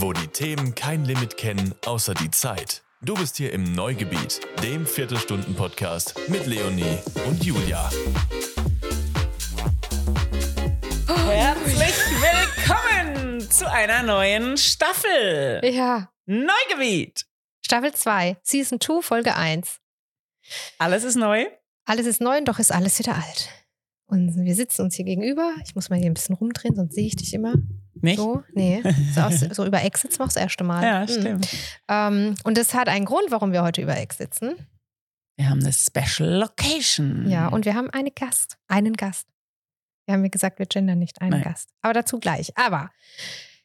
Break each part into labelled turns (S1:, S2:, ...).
S1: wo die Themen kein Limit kennen, außer die Zeit. Du bist hier im Neugebiet, dem Viertelstunden-Podcast mit Leonie und Julia.
S2: Herzlich willkommen zu einer neuen Staffel.
S3: Ja.
S2: Neugebiet.
S3: Staffel 2, Season 2, Folge 1.
S2: Alles ist neu.
S3: Alles ist neu und doch ist alles wieder alt. Und wir sitzen uns hier gegenüber. Ich muss mal hier ein bisschen rumdrehen, sonst sehe ich dich immer.
S2: Nicht?
S3: So, nee. So, aus, so über wir auch das erste Mal.
S2: Ja,
S3: Mhm.
S2: stimmt.
S3: Ähm, und das hat einen Grund, warum wir heute über Eck sitzen.
S2: Wir haben eine Special Location.
S3: Ja, und wir haben einen Gast. Einen Gast. Wir haben ja gesagt, wir gendern nicht einen
S2: Nein.
S3: Gast. Aber dazu gleich. Aber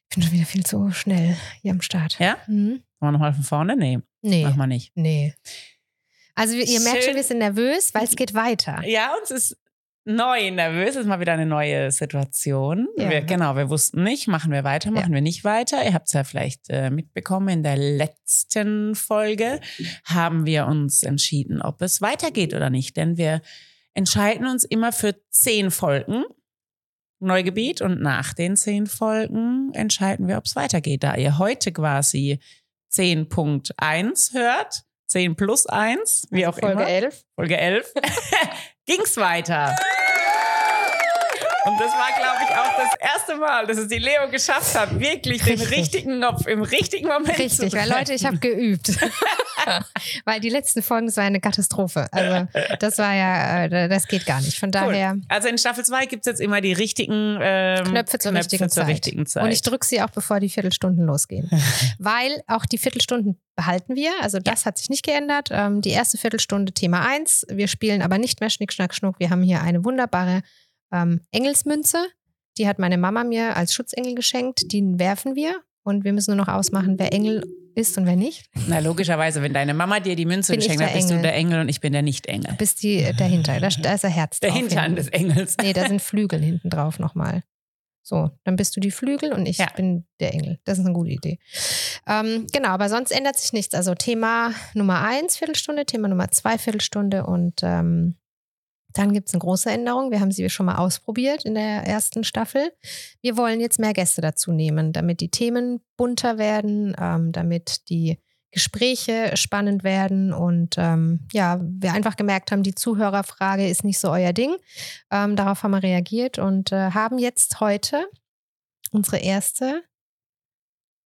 S3: ich bin schon wieder viel zu schnell hier am Start.
S2: Ja?
S3: Mhm.
S2: Wollen wir nochmal von vorne? Nee,
S3: Nee.
S2: machen wir nicht.
S3: Nee. Also ihr merkt
S2: Schön.
S3: schon, wir sind nervös, weil es geht weiter.
S2: Ja, uns ist neu nervös. Ist mal wieder eine neue Situation.
S3: Ja.
S2: Wir, genau, wir wussten nicht, machen wir weiter, machen wir nicht weiter. Ihr habt es ja vielleicht äh, mitbekommen, in der letzten Folge haben wir uns entschieden, ob es weitergeht oder nicht. Denn wir entscheiden uns immer für zehn Folgen. Neugebiet und nach den zehn Folgen entscheiden wir, ob es weitergeht. Da ihr heute quasi 10.1 hört, 10 plus 1, wie auch
S3: Folge
S2: immer.
S3: 11.
S2: Folge 11, ging's weiter. Und das war, glaube ich, auch das erste Mal, dass es die Leo geschafft hat, wirklich den
S3: Richtig.
S2: richtigen Knopf im richtigen Moment
S3: Richtig,
S2: zu
S3: weil
S2: drücken.
S3: Leute, ich habe geübt. weil die letzten Folgen, das war eine Katastrophe. Also das war ja, äh, das geht gar nicht. Von daher
S2: Cool. Also in Staffel 2 gibt's jetzt immer die richtigen ähm,
S3: Knöpfe zur, richtigen,
S2: zur richtigen Zeit.
S3: Und ich drücke sie auch, bevor die Viertelstunden losgehen. weil auch die Viertelstunden behalten wir. Also das hat sich nicht geändert. Ähm, die erste Viertelstunde Thema 1. Wir spielen aber nicht mehr Schnick, Schnack, Schnuck. Wir haben hier eine wunderbare ähm, Engelsmünze. Die hat meine Mama mir als Schutzengel geschenkt. Die werfen wir. Und wir müssen nur noch ausmachen, wer Engel ist und wer nicht.
S2: Na, logischerweise, wenn deine Mama dir die Münze
S3: Bin
S2: geschenkt
S3: der
S2: hat, bist du
S3: Engel.
S2: der Engel und ich bin der Nicht-Engel.
S3: Bis die äh, dahinter. Da, da ist ein Herz
S2: Der
S3: drauf.
S2: Hintern
S3: hinten.
S2: des Engels.
S3: Nee, da sind Flügel hinten drauf nochmal. So, dann bist du die Flügel und ich
S2: Ja.
S3: bin der Engel. Das ist eine gute Idee. Ähm, genau, aber sonst ändert sich nichts. Also Thema Nummer eins, Viertelstunde, Thema Nummer zwei, Viertelstunde und ähm, dann gibt es eine große Änderung. Wir haben sie schon mal ausprobiert in der ersten Staffel. Wir wollen jetzt mehr Gäste dazu nehmen, damit die Themen bunter werden, ähm, damit die Gespräche spannend werden und ähm, ja, wir einfach gemerkt haben, die Zuhörerfrage ist nicht so euer Ding. Ähm, darauf haben wir reagiert und äh, haben jetzt heute unsere erste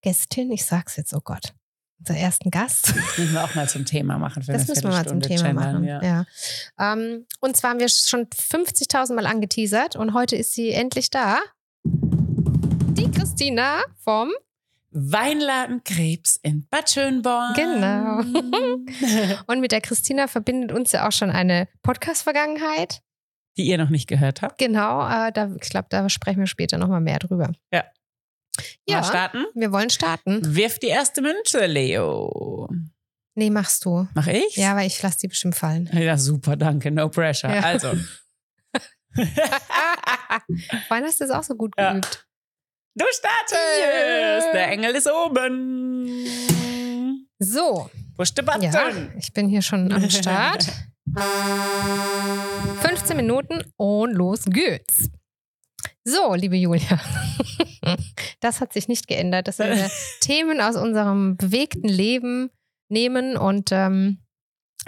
S3: Gästin, ich sag's jetzt, oh Gott, unseren ersten Gast.
S2: Das müssen wir auch mal zum Thema machen
S3: Das müssen wir mal zum Thema
S2: gendern,
S3: machen.
S2: Ja.
S3: Ja. Ähm, und zwar haben wir schon 50.000 Mal angeteasert und heute ist sie endlich da. Die Christina vom
S2: Weinladen Krebs in Bad Schönborn.
S3: Genau. und mit der Christina verbindet uns ja auch schon eine Podcast-Vergangenheit.
S2: Die ihr noch nicht gehört habt.
S3: Genau, äh, da, ich glaube, da sprechen wir später nochmal mehr drüber.
S2: Ja.
S3: Ja,
S2: Mal starten.
S3: wir wollen starten.
S2: Wirf die erste Münze, Leo.
S3: Nee, machst du.
S2: Mach ich?
S3: Ja, weil ich lasse die bestimmt fallen.
S2: Ja, super, danke. No pressure.
S3: Ja.
S2: Also.
S3: Du es auch so gut
S2: Ja. Du startest!
S3: Yeah.
S2: Der Engel ist oben.
S3: So,
S2: Push the button.
S3: ja, ich bin hier schon am Start. 15 Minuten und los geht's. So, liebe Julia, das hat sich nicht geändert, dass wir Themen aus unserem bewegten Leben nehmen und ähm,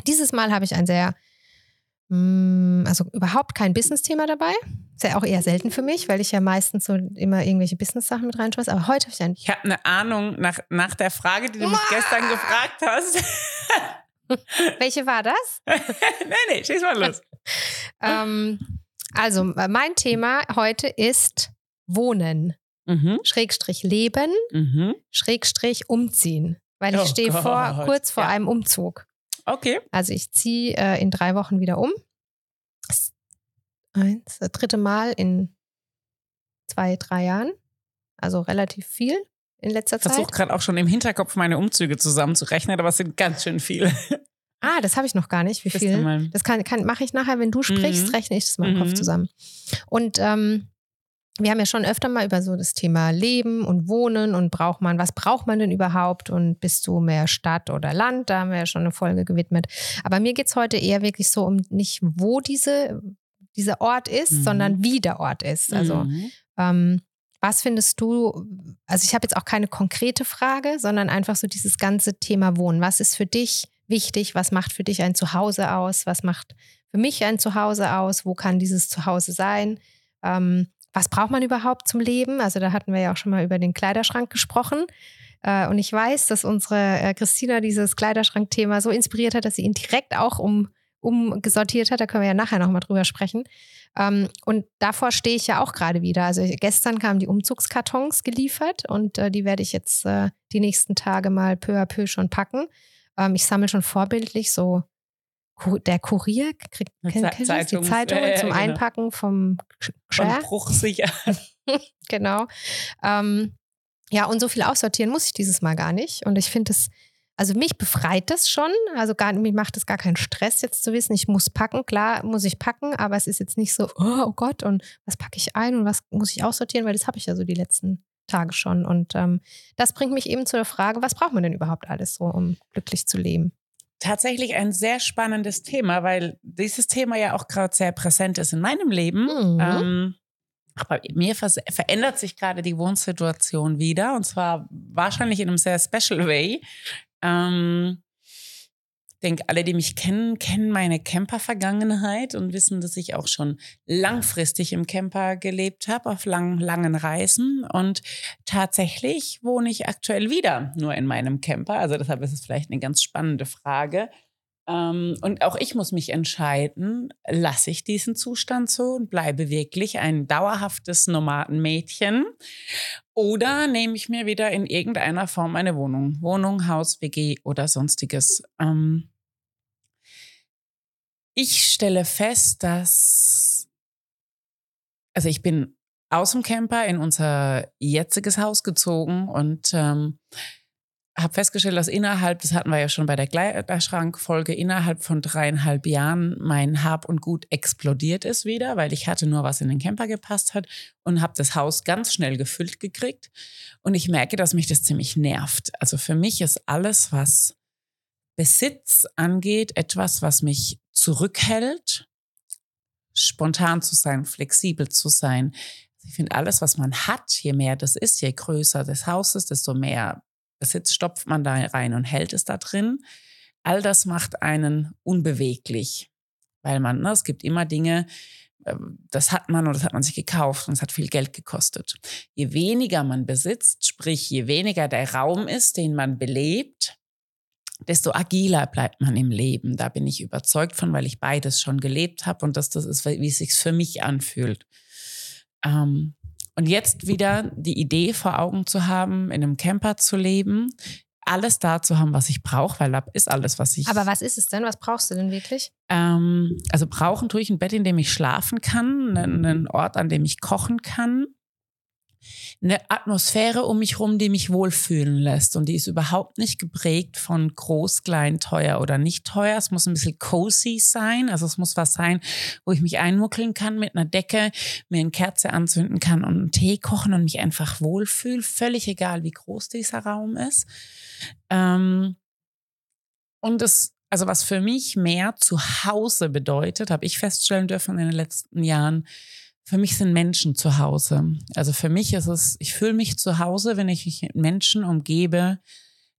S3: dieses Mal habe ich ein sehr, also überhaupt kein Business-Thema dabei. Ist ja auch eher selten für mich, weil ich ja meistens so immer irgendwelche Business-Sachen mit reinschmeiße. Aber heute habe ich ein
S2: Ich habe eine Ahnung nach, nach der Frage, die du mich gestern gefragt hast.
S3: Welche war das?
S2: nee, nee, schieß mal los.
S3: ähm, also, äh, mein Thema heute ist Wohnen,
S2: Mhm.
S3: Schrägstrich Leben,
S2: Mhm.
S3: Schrägstrich Umziehen. Weil ich
S2: Oh
S3: stehe vor, kurz vor
S2: ja.
S3: einem Umzug.
S2: Okay.
S3: Also ich ziehe äh, in drei Wochen wieder um. Eins, das dritte Mal in zwei, drei Jahren. Also relativ viel in letzter
S2: Ich versuche
S3: Zeit.
S2: gerade auch schon im Hinterkopf meine Umzüge zusammenzurechnen, aber es sind ganz schön viele.
S3: Ah, das habe ich noch gar nicht. Wie viel? Das kann, kann, mache ich nachher, wenn du sprichst,
S2: Mhm.
S3: rechne ich das mal im Kopf
S2: Mhm.
S3: zusammen. Und ähm, wir haben ja schon öfter mal über so das Thema Leben und Wohnen und braucht man, was braucht man denn überhaupt und bist du mehr Stadt oder Land? Da haben wir ja schon eine Folge gewidmet. Aber mir geht es heute eher wirklich so um nicht, wo diese, dieser Ort ist,
S2: Mhm.
S3: sondern wie der Ort ist. Also
S2: Mhm.
S3: ähm, Was findest du, also ich habe jetzt auch keine konkrete Frage, sondern einfach so dieses ganze Thema Wohnen. Was ist für dich wichtig? Was macht für dich ein Zuhause aus? Was macht für mich ein Zuhause aus? Wo kann dieses Zuhause sein? Ähm, was braucht man überhaupt zum Leben? Also da hatten wir ja auch schon mal über den Kleiderschrank gesprochen. Äh, und ich weiß, dass unsere äh, Christina dieses Kleiderschrankthema so inspiriert hat, dass sie ihn direkt auch um, umgesortiert hat. Da können wir ja nachher nochmal drüber sprechen. Ähm, und davor stehe ich ja auch gerade wieder. Also gestern kamen die Umzugskartons geliefert und äh, die werde ich jetzt die nächsten Tage mal peu à peu schon packen. Ähm, ich sammle schon vorbildlich so der Kurier kriegt die Zeitungen äh, zum genau. Einpacken vom
S2: Von Bruchsicher.
S3: genau. Ähm, ja, und so viel aussortieren muss ich dieses Mal gar nicht. Und ich finde es, also mich befreit das schon. Also gar, mich macht es gar keinen Stress, jetzt zu wissen, ich muss packen. Klar muss ich packen, aber es ist jetzt nicht so, oh, oh Gott, und was packe ich ein und was muss ich aussortieren, weil das habe ich ja so die letzten Tage schon. Und ähm, das bringt mich eben zu der Frage, was braucht man denn überhaupt alles so, um glücklich zu leben?
S2: Tatsächlich ein sehr spannendes Thema, weil dieses Thema ja auch gerade sehr präsent ist in meinem Leben. Mhm. Ähm, aber mir verändert sich gerade die Wohnsituation wieder und zwar wahrscheinlich in einem sehr special way. Ähm, denke, alle, die mich kennen, kennen meine Camper-Vergangenheit und wissen, dass ich auch schon langfristig im Camper gelebt habe, auf langen, langen Reisen. Und tatsächlich wohne ich aktuell wieder nur in meinem Camper. Also deshalb ist es vielleicht eine ganz spannende Frage. Ähm, und auch ich muss mich entscheiden, lasse ich diesen Zustand so und bleibe wirklich ein dauerhaftes Nomadenmädchen oder nehme ich mir wieder in irgendeiner Form eine Wohnung, Wohnung, Haus, WG oder sonstiges. Ähm, ich stelle fest, dass, also ich bin aus dem Camper in unser jetziges Haus gezogen und ähm, habe festgestellt, dass innerhalb, das hatten wir ja schon bei der Kleiderschrankfolge, innerhalb von dreieinhalb Jahren mein Hab und Gut explodiert ist wieder, weil ich hatte nur was in den Camper gepasst hat und habe das Haus ganz schnell gefüllt gekriegt. Und ich merke, dass mich das ziemlich nervt. Also für mich ist alles, was Besitz angeht, etwas, was mich zurückhält, spontan zu sein, flexibel zu sein. Ich finde, alles, was man hat, je mehr das ist, je größer das Haus ist, desto mehr Besitz stopft man da rein und hält es da drin. All das macht einen unbeweglich, weil man, ne, es gibt immer Dinge, ähm, das hat man oder das hat man sich gekauft und es hat viel Geld gekostet. Je weniger man besitzt, sprich je weniger der Raum ist, den man belebt, desto agiler bleibt man im Leben. Da bin ich überzeugt von, weil ich beides schon gelebt habe und dass das ist, wie es sich für mich anfühlt. Ähm, und jetzt wieder die Idee vor Augen zu haben, in einem Camper zu leben, alles da zu haben, was ich brauche, weil da ist alles, was ich.
S3: Aber was ist es denn? Was brauchst du denn wirklich?
S2: Ähm, also brauchen tue ich ein Bett, in dem ich schlafen kann, einen Ort, an dem ich kochen kann, eine Atmosphäre um mich herum, die mich wohlfühlen lässt. Und die ist überhaupt nicht geprägt von groß, klein, teuer oder nicht teuer. Es muss ein bisschen cozy sein. Also es muss was sein, wo ich mich einmuckeln kann mit einer Decke, mir eine Kerze anzünden kann und einen Tee kochen und mich einfach wohlfühle. Völlig egal, wie groß dieser Raum ist. Ähm und es also was für mich mehr zu Hause bedeutet, habe ich feststellen dürfen in den letzten Jahren, für mich sind Menschen zu Hause. Also für mich ist es, ich fühle mich zu Hause, wenn ich mich mit Menschen umgebe,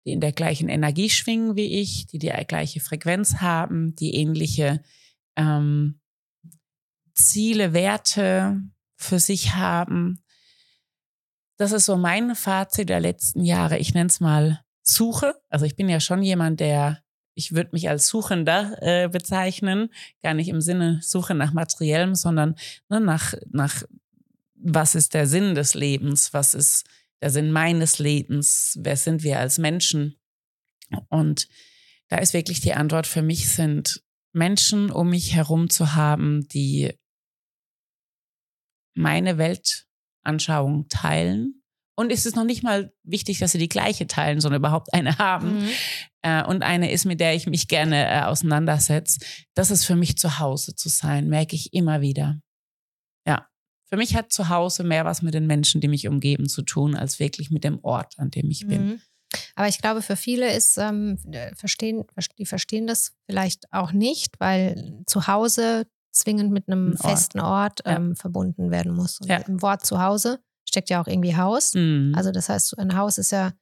S2: die in der gleichen Energie schwingen wie ich, die die gleiche Frequenz haben, die ähnliche ähm, Ziele, Werte für sich haben. Das ist so mein Fazit der letzten Jahre. Ich nenne es mal Suche. Also ich bin ja schon jemand, der ich würde mich als Suchender äh, bezeichnen, gar nicht im Sinne Suche nach materiellem, sondern ne, nach, nach, was ist der Sinn des Lebens, was ist der Sinn meines Lebens, wer sind wir als Menschen? Und da ist wirklich die Antwort für mich sind Menschen um mich herum zu haben, die meine Weltanschauung teilen, und es ist noch nicht mal wichtig, dass sie die gleiche teilen, sondern überhaupt eine haben. Mhm. Äh, und eine ist, mit der ich mich gerne äh, auseinandersetze. Das ist für mich zu Hause zu sein, merke ich immer wieder. Ja. Für mich hat zu Hause mehr was mit den Menschen, die mich umgeben, zu tun, als wirklich mit dem Ort, an dem ich bin. Mhm.
S3: Aber ich glaube, für viele ist, ähm, verstehen, die verstehen das vielleicht auch nicht, weil zu Hause zwingend mit einem Ein festen Ort, Ort ähm, ja. verbunden werden muss. Und ja. im Wort zu Hause steckt ja auch irgendwie Haus.
S2: Mhm.
S3: Also das heißt, ein Haus ist ja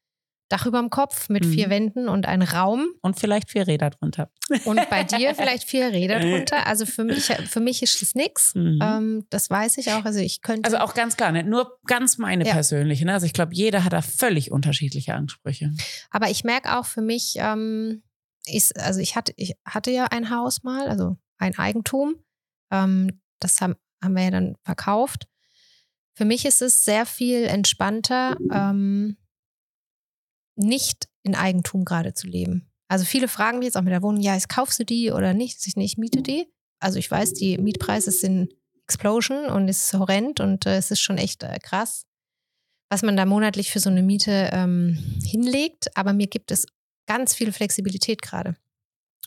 S3: Dach über dem Kopf mit vier
S2: Mhm.
S3: Wänden und ein Raum.
S2: Und vielleicht vier Räder drunter.
S3: Und bei dir vielleicht vier Räder drunter. Also für mich, für mich ist es nichts.
S2: Mhm.
S3: Ähm, das weiß ich auch. Also ich könnte.
S2: Also auch ganz klar, nicht nur ganz meine
S3: Ja.
S2: persönliche. Ne? Also ich glaube, jeder hat da völlig unterschiedliche Ansprüche.
S3: Aber ich merke auch für mich, ähm, ist, also ich hatte, ich hatte ja ein Haus mal, also ein Eigentum. Ähm, das haben, haben wir ja dann verkauft. Für mich ist es sehr viel entspannter, ähm, nicht in Eigentum gerade zu leben. Also viele fragen mich jetzt auch mit der Wohnung, ja, jetzt kaufst du die oder nicht? Ich, nicht, ich miete die. Also ich weiß, die Mietpreise sind Explosion und es ist horrend und äh, es ist schon echt äh, krass, was man da monatlich für so eine Miete ähm, hinlegt. Aber mir gibt es ganz viel Flexibilität gerade.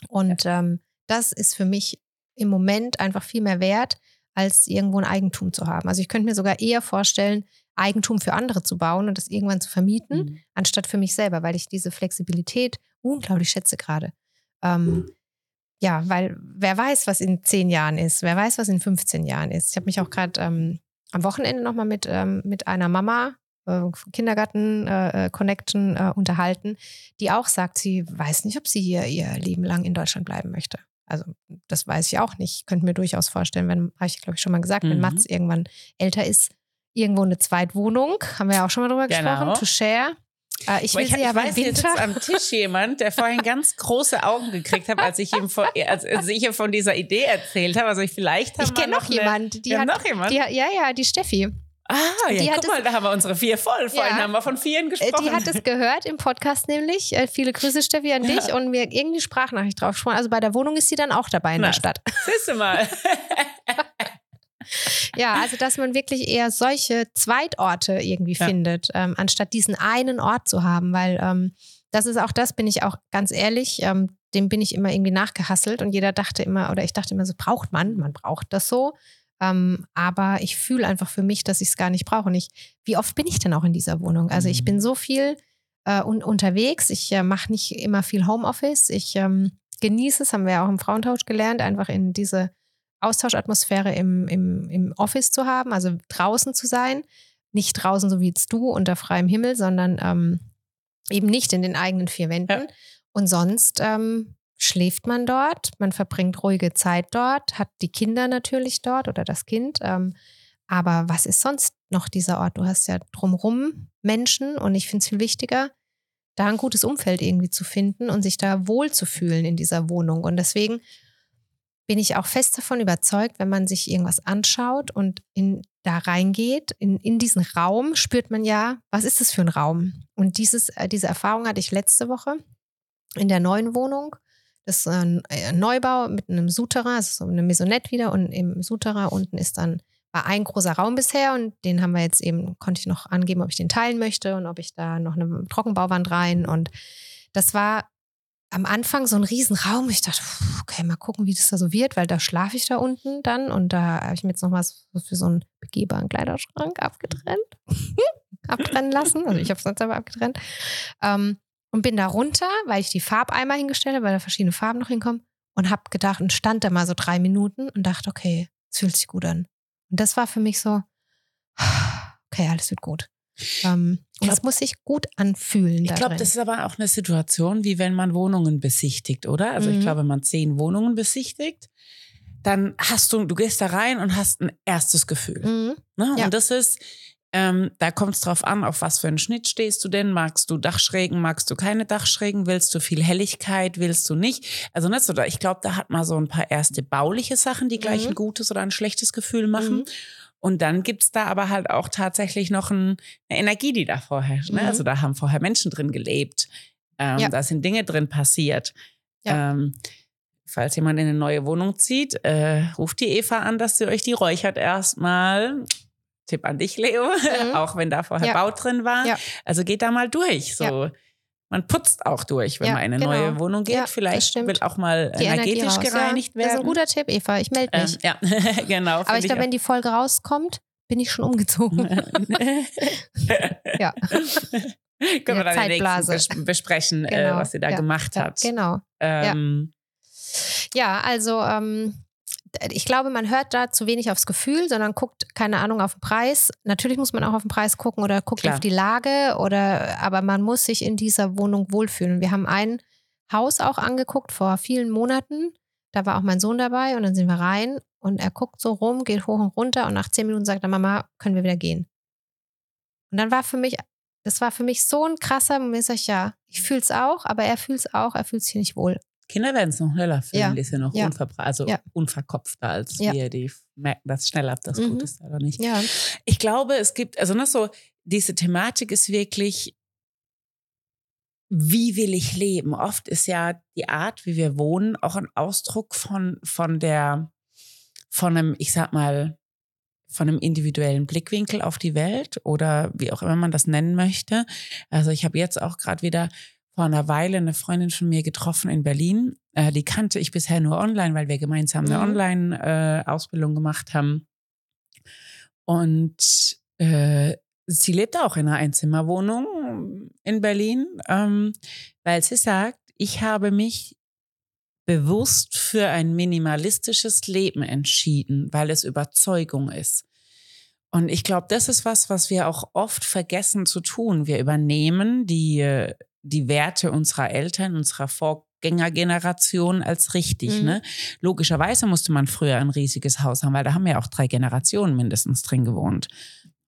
S3: Und ähm, das ist für mich im Moment einfach viel mehr wert, als irgendwo ein Eigentum zu haben. Also ich könnte mir sogar eher vorstellen, Eigentum für andere zu bauen und das irgendwann zu vermieten,
S2: Mhm.
S3: anstatt für mich selber, weil ich diese Flexibilität unglaublich schätze gerade. Ähm, ja, weil wer weiß, was in zehn Jahren ist, wer weiß, was in 15 Jahren ist. Ich habe mich auch gerade ähm, am Wochenende nochmal mit, ähm, mit einer Mama, äh, Kindergarten-Connection äh, unterhalten, die auch sagt, sie weiß nicht, ob sie hier ihr Leben lang in Deutschland bleiben möchte. Also das weiß ich auch nicht. Ich könnte mir durchaus vorstellen, wenn, habe ich glaube ich schon mal gesagt, wenn
S2: Mhm.
S3: Mats irgendwann älter ist, irgendwo eine Zweitwohnung, haben wir ja auch schon mal drüber
S2: Genau.
S3: gesprochen, to share. Äh, ich will
S2: ich,
S3: sie
S2: ich
S3: aber
S2: weiß jetzt
S3: Winter.
S2: sitzt am Tisch jemand, der vorhin ganz große Augen gekriegt hat, als ich ihm vor, als, als ich ihm von dieser Idee erzählt habe. Also ich vielleicht haben
S3: Ich kenne noch jemand, die hat,
S2: noch jemand.
S3: die ja, ja, die Steffi.
S2: Ah,
S3: die
S2: ja,
S3: hat
S2: guck mal,
S3: es-
S2: da haben wir unsere vier voll. Vorhin
S3: Ja.
S2: haben wir von vieren
S3: Äh,
S2: gesprochen.
S3: Die hat es gehört im Podcast nämlich. Äh, Viele Grüße, Steffi, an dich. Und mir irgendwie Sprachnachricht drauf gesprochen. Also bei der Wohnung ist sie dann auch dabei in
S2: Na.
S3: der Stadt.
S2: Siehst du mal.
S3: Ja, also dass man wirklich eher solche Zweitorte irgendwie
S2: Ja.
S3: findet, ähm, anstatt diesen einen Ort zu haben. Weil ähm, das ist auch das, bin ich auch ganz ehrlich, ähm, dem bin ich immer irgendwie nachgehasselt. Und jeder dachte immer, oder ich dachte immer so, braucht man, man braucht das so. Ähm, aber ich fühle einfach für mich, dass ich es gar nicht brauche. Und ich, wie oft bin ich denn auch in dieser Wohnung? Also ich
S2: Mhm.
S3: bin so viel äh, un unterwegs. Ich äh, mache nicht immer viel Homeoffice. Ich ähm, genieße es, haben wir ja auch im Frauentausch gelernt, einfach in diese Austauschatmosphäre im, im, im Office zu haben, also draußen zu sein. Nicht draußen, so wie jetzt du, unter freiem Himmel, sondern ähm, eben nicht in den eigenen vier Wänden.
S2: Ja.
S3: Und sonst ähm, schläft man dort, man verbringt ruhige Zeit dort, hat die Kinder natürlich dort oder das Kind. Ähm, aber was ist sonst noch dieser Ort? Du hast ja drumrum Menschen und ich finde es viel wichtiger, da ein gutes Umfeld irgendwie zu finden und sich da wohlzufühlen in dieser Wohnung. Und deswegen bin ich auch fest davon überzeugt, wenn man sich irgendwas anschaut und in, da reingeht, in, in diesen Raum, spürt man ja, was ist das für ein Raum? Und dieses, äh, diese Erfahrung hatte ich letzte Woche in der neuen Wohnung. Das ist ein äh, Neubau mit einem Souterrain, also so eine Maisonette wieder und im Souterrain unten ist dann war ein großer Raum bisher und den haben wir jetzt eben, konnte ich noch angeben, ob ich den teilen möchte und ob ich da noch eine Trockenbauwand rein und das war am Anfang so ein Riesenraum. Ich dachte, okay, mal gucken, wie das da so wird, weil da schlafe ich da unten dann und da habe ich mir jetzt noch was für so einen begehbaren Kleiderschrank abgetrennt, abtrennen lassen. Also ich habe es sonst aber abgetrennt. Ähm, und bin da runter, weil ich die Farbeimer hingestellt habe, weil da verschiedene Farben noch hinkommen und habe gedacht und stand da mal so drei Minuten und dachte, okay, es fühlt sich gut an. Und das war für mich so, okay, alles wird gut. Ähm, und es muss sich gut anfühlen.
S2: Ich glaube, das ist aber auch eine Situation, wie wenn man Wohnungen besichtigt, oder? Also ich
S3: Mhm.
S2: glaube, wenn man zehn Wohnungen besichtigt, dann hast du, du gehst da rein und hast ein erstes Gefühl.
S3: Mhm.
S2: Ne?
S3: Ja.
S2: Und das ist, ähm, da kommt es drauf an, auf was für einen Schnitt stehst du denn? Magst du Dachschrägen, magst du keine Dachschrägen? Willst du viel Helligkeit, willst du nicht? Also nicht so, da- ich glaube, da hat man so ein paar erste bauliche Sachen, die gleich
S3: Mhm.
S2: ein gutes oder ein schlechtes Gefühl machen.
S3: Mhm.
S2: Und dann gibt's da aber halt auch tatsächlich noch ein, eine Energie, die da vorherrscht. Ne?
S3: Mhm.
S2: Also da haben vorher Menschen drin gelebt. Ähm,
S3: Ja.
S2: Da sind Dinge drin passiert.
S3: Ja.
S2: Ähm, falls jemand in eine neue Wohnung zieht, äh, ruft die Eva an, dass sie euch die räuchert erstmal. Tipp an dich, Leo,
S3: Mhm.
S2: auch wenn da vorher
S3: Ja.
S2: Bau drin war.
S3: Ja.
S2: Also geht da mal durch. So. Man putzt auch durch, wenn man in eine
S3: genau.
S2: neue Wohnung geht. Vielleicht
S3: stimmt.
S2: will auch mal
S3: Die Energie
S2: energetisch gereinigt
S3: ja, Das ist
S2: werden.
S3: ein guter Tipp, Eva. Ich melde mich.
S2: ähm, ja, genau.
S3: Aber ich glaube, wenn die Folge rauskommt, bin ich schon umgezogen. Ja.
S2: Können wir dann in der
S3: Zeitblase.
S2: nächsten bes besprechen, äh,
S3: Genau.
S2: was sie da gemacht hat.
S3: genau.
S2: Ähm,
S3: Ja, also ähm, ich glaube, man hört da zu wenig aufs Gefühl, sondern guckt, keine Ahnung, auf den Preis. Natürlich muss man auch auf den Preis gucken oder guckt
S2: Klar.
S3: auf die Lage oder, aber man muss sich in dieser Wohnung wohlfühlen. Wir haben ein Haus auch angeguckt vor vielen Monaten. Da war auch mein Sohn dabei und dann sind wir rein und er guckt so rum, geht hoch und runter und nach zehn Minuten sagt er, Mama, können wir wieder gehen. Und dann war für mich, das war für mich so ein krasser Moment, sag ich, ja, ich fühle es auch, aber er fühlt es auch, er fühlt sich hier nicht wohl.
S2: Kinder werden es noch schneller fühlen,
S3: Ja.
S2: die sind noch
S3: Ja.
S2: unverbra- also
S3: Ja.
S2: unverkopfter als
S3: Ja.
S2: wir, die merken das schneller, ob das
S3: Mhm.
S2: gut ist oder nicht.
S3: Ja.
S2: Ich glaube, es gibt, also ne, so, diese Thematik ist wirklich, wie will ich leben? Oft ist ja die Art, wie wir wohnen, auch ein Ausdruck von, von der, von einem, ich sag mal, von einem individuellen Blickwinkel auf die Welt oder wie auch immer man das nennen möchte. Also ich habe jetzt auch gerade wieder vor einer Weile eine Freundin von mir getroffen in Berlin. Äh, die kannte ich bisher nur online, weil wir gemeinsam eine
S3: Mhm.
S2: Online-Ausbildung gemacht haben. Und äh, sie lebt auch in einer Einzimmerwohnung in Berlin, ähm, weil sie sagt, ich habe mich bewusst für ein minimalistisches Leben entschieden, weil es Überzeugung ist. Und ich glaube, das ist was, was wir auch oft vergessen zu tun. Wir übernehmen die, äh, die Werte unserer Eltern, unserer Vorgängergeneration als richtig.
S3: Mhm.
S2: Ne? Logischerweise musste man früher ein riesiges Haus haben, weil da haben ja auch drei Generationen mindestens drin gewohnt.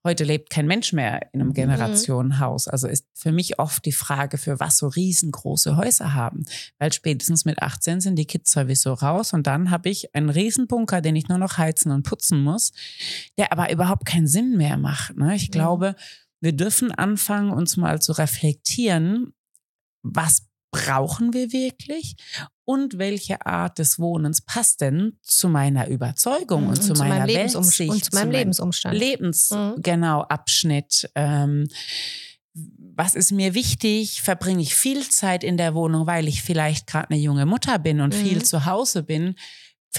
S2: Heute lebt kein Mensch mehr in einem Generationenhaus. Also ist für mich oft die Frage, für was so riesengroße Häuser haben. Weil spätestens mit 18 sind die Kids sowieso raus und dann habe ich einen Riesenbunker, den ich nur noch heizen und putzen muss, der aber überhaupt keinen Sinn mehr macht. Ne? Ich
S3: Mhm.
S2: glaube, wir dürfen anfangen, uns mal zu reflektieren, was brauchen wir wirklich und welche Art des Wohnens passt denn zu meiner Überzeugung und, zu meiner
S3: meinem Lebensum
S2: Weltsicht,
S3: und zu meinem Lebensumstand.
S2: Lebens
S3: Mhm.
S2: genau Abschnitt. Ähm, was ist mir wichtig? Verbringe ich viel Zeit in der Wohnung, weil ich vielleicht gerade eine junge Mutter bin und
S3: Mhm.
S2: viel zu Hause bin?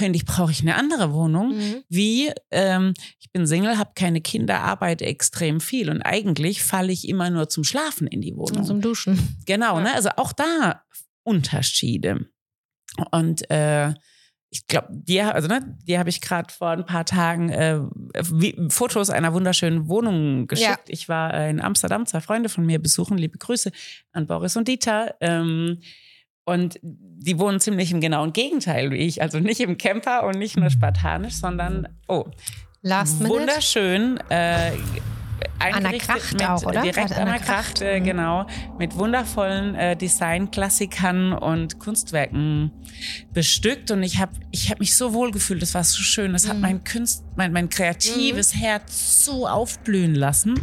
S2: Finde ich, brauche ich eine andere Wohnung.
S3: Mhm.
S2: Wie, ähm, ich bin Single, habe keine Kinder, arbeite extrem viel und eigentlich falle ich immer nur zum Schlafen in die Wohnung.
S3: Und zum Duschen.
S2: Genau,
S3: Ja.
S2: ne? Also auch da Unterschiede. Und äh, ich glaube, dir, also ne, dir habe ich gerade vor ein paar Tagen äh, wie, Fotos einer wunderschönen Wohnung geschickt.
S3: Ja.
S2: Ich war äh, in Amsterdam, zwei Freunde von mir besuchen. Liebe Grüße an Boris und Dieter. Ähm, und die wohnen ziemlich im genauen Gegenteil wie ich. Also nicht im Camper und nicht nur spartanisch, sondern oh,
S3: Last Minute.
S2: wunderschön. Äh,
S3: An der Kracht
S2: mit,
S3: auch, oder?
S2: Direkt
S3: An der
S2: Kracht, äh,
S3: Mhm.
S2: genau. Mit wundervollen äh, Designklassikern und Kunstwerken bestückt. Und ich habe ich hab mich so wohl gefühlt. Das war so schön. Das hat
S3: Mhm.
S2: mein, Künst, mein, mein kreatives Herz so aufblühen lassen.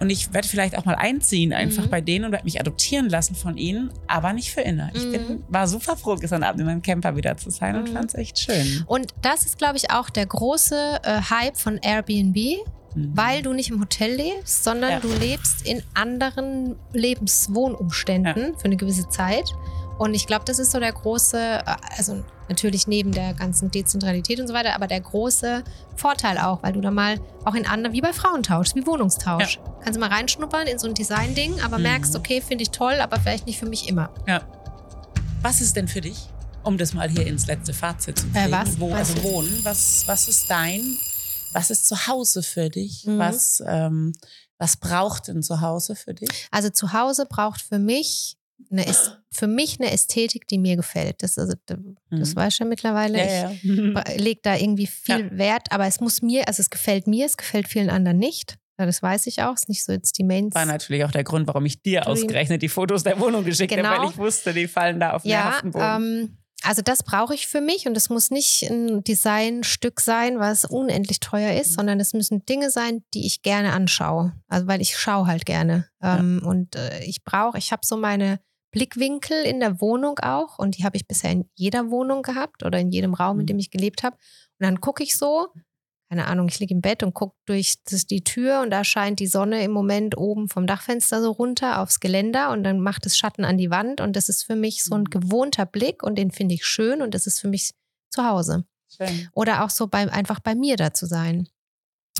S2: Und ich werde vielleicht auch mal einziehen einfach
S3: Mhm.
S2: bei denen und werde mich adoptieren lassen von ihnen, aber nicht für immer. Ich bin,
S3: Mhm.
S2: war super froh, gestern Abend in meinem Camper wieder zu sein und
S3: Mhm.
S2: fand es echt schön.
S3: Und das ist, glaube ich, auch der große äh, Hype von Airbnb,
S2: Mhm.
S3: weil du nicht im Hotel lebst, sondern
S2: Ja.
S3: du lebst in anderen Lebenswohnumständen für eine gewisse Zeit. Und ich glaube, das ist so der große, äh, also natürlich neben der ganzen Dezentralität und so weiter, aber der große Vorteil auch, weil du da mal auch in anderen, wie bei Frauentausch, wie Wohnungstausch. Kannst du mal reinschnuppern in so ein Design-Ding, aber
S2: Mhm.
S3: merkst, okay, finde ich toll, aber vielleicht nicht für mich immer.
S2: Ja. Was ist denn für dich, um das mal hier ins letzte Fazit zu
S3: Äh,
S2: kriegen?
S3: was?
S2: Wo, also wohnen, was, was ist dein, was ist zu Hause für dich?
S3: Mhm.
S2: Was, ähm, was braucht denn zu Hause für dich?
S3: Also zu Hause braucht für mich eine, Äs- für mich eine Ästhetik, die mir gefällt. Das, also, das
S2: Mhm.
S3: weiß ich ja mittlerweile.
S2: ja, ja.
S3: Ich lege da irgendwie viel Wert, aber es muss mir, also es gefällt mir, es gefällt vielen anderen nicht. Ja, das weiß ich auch. Es ist nicht so jetzt die Mains.
S2: War natürlich auch der Grund, warum ich dir ausgerechnet die Fotos der Wohnung geschickt habe,
S3: Genau.
S2: weil ich wusste, die fallen da auf
S3: Ja,
S2: nährhaften Boden.
S3: ähm, also das brauche ich für mich und es muss nicht ein Designstück sein, was unendlich teuer ist,
S2: Mhm.
S3: sondern es müssen Dinge sein, die ich gerne anschaue. Also weil ich schaue halt gerne. Ähm, und äh, ich brauche, ich habe so meine Blickwinkel in der Wohnung auch und die habe ich bisher in jeder Wohnung gehabt oder in jedem Raum, in
S2: Mhm.
S3: dem ich gelebt habe. Und dann gucke ich so, keine Ahnung, ich liege im Bett und gucke durch das, die Tür und da scheint die Sonne im Moment oben vom Dachfenster so runter aufs Geländer und dann macht es Schatten an die Wand und das ist für mich so ein
S2: Mhm.
S3: gewohnter Blick und den finde ich schön und das ist für mich zu Hause.
S2: Schön.
S3: Oder auch so bei, einfach bei mir da zu sein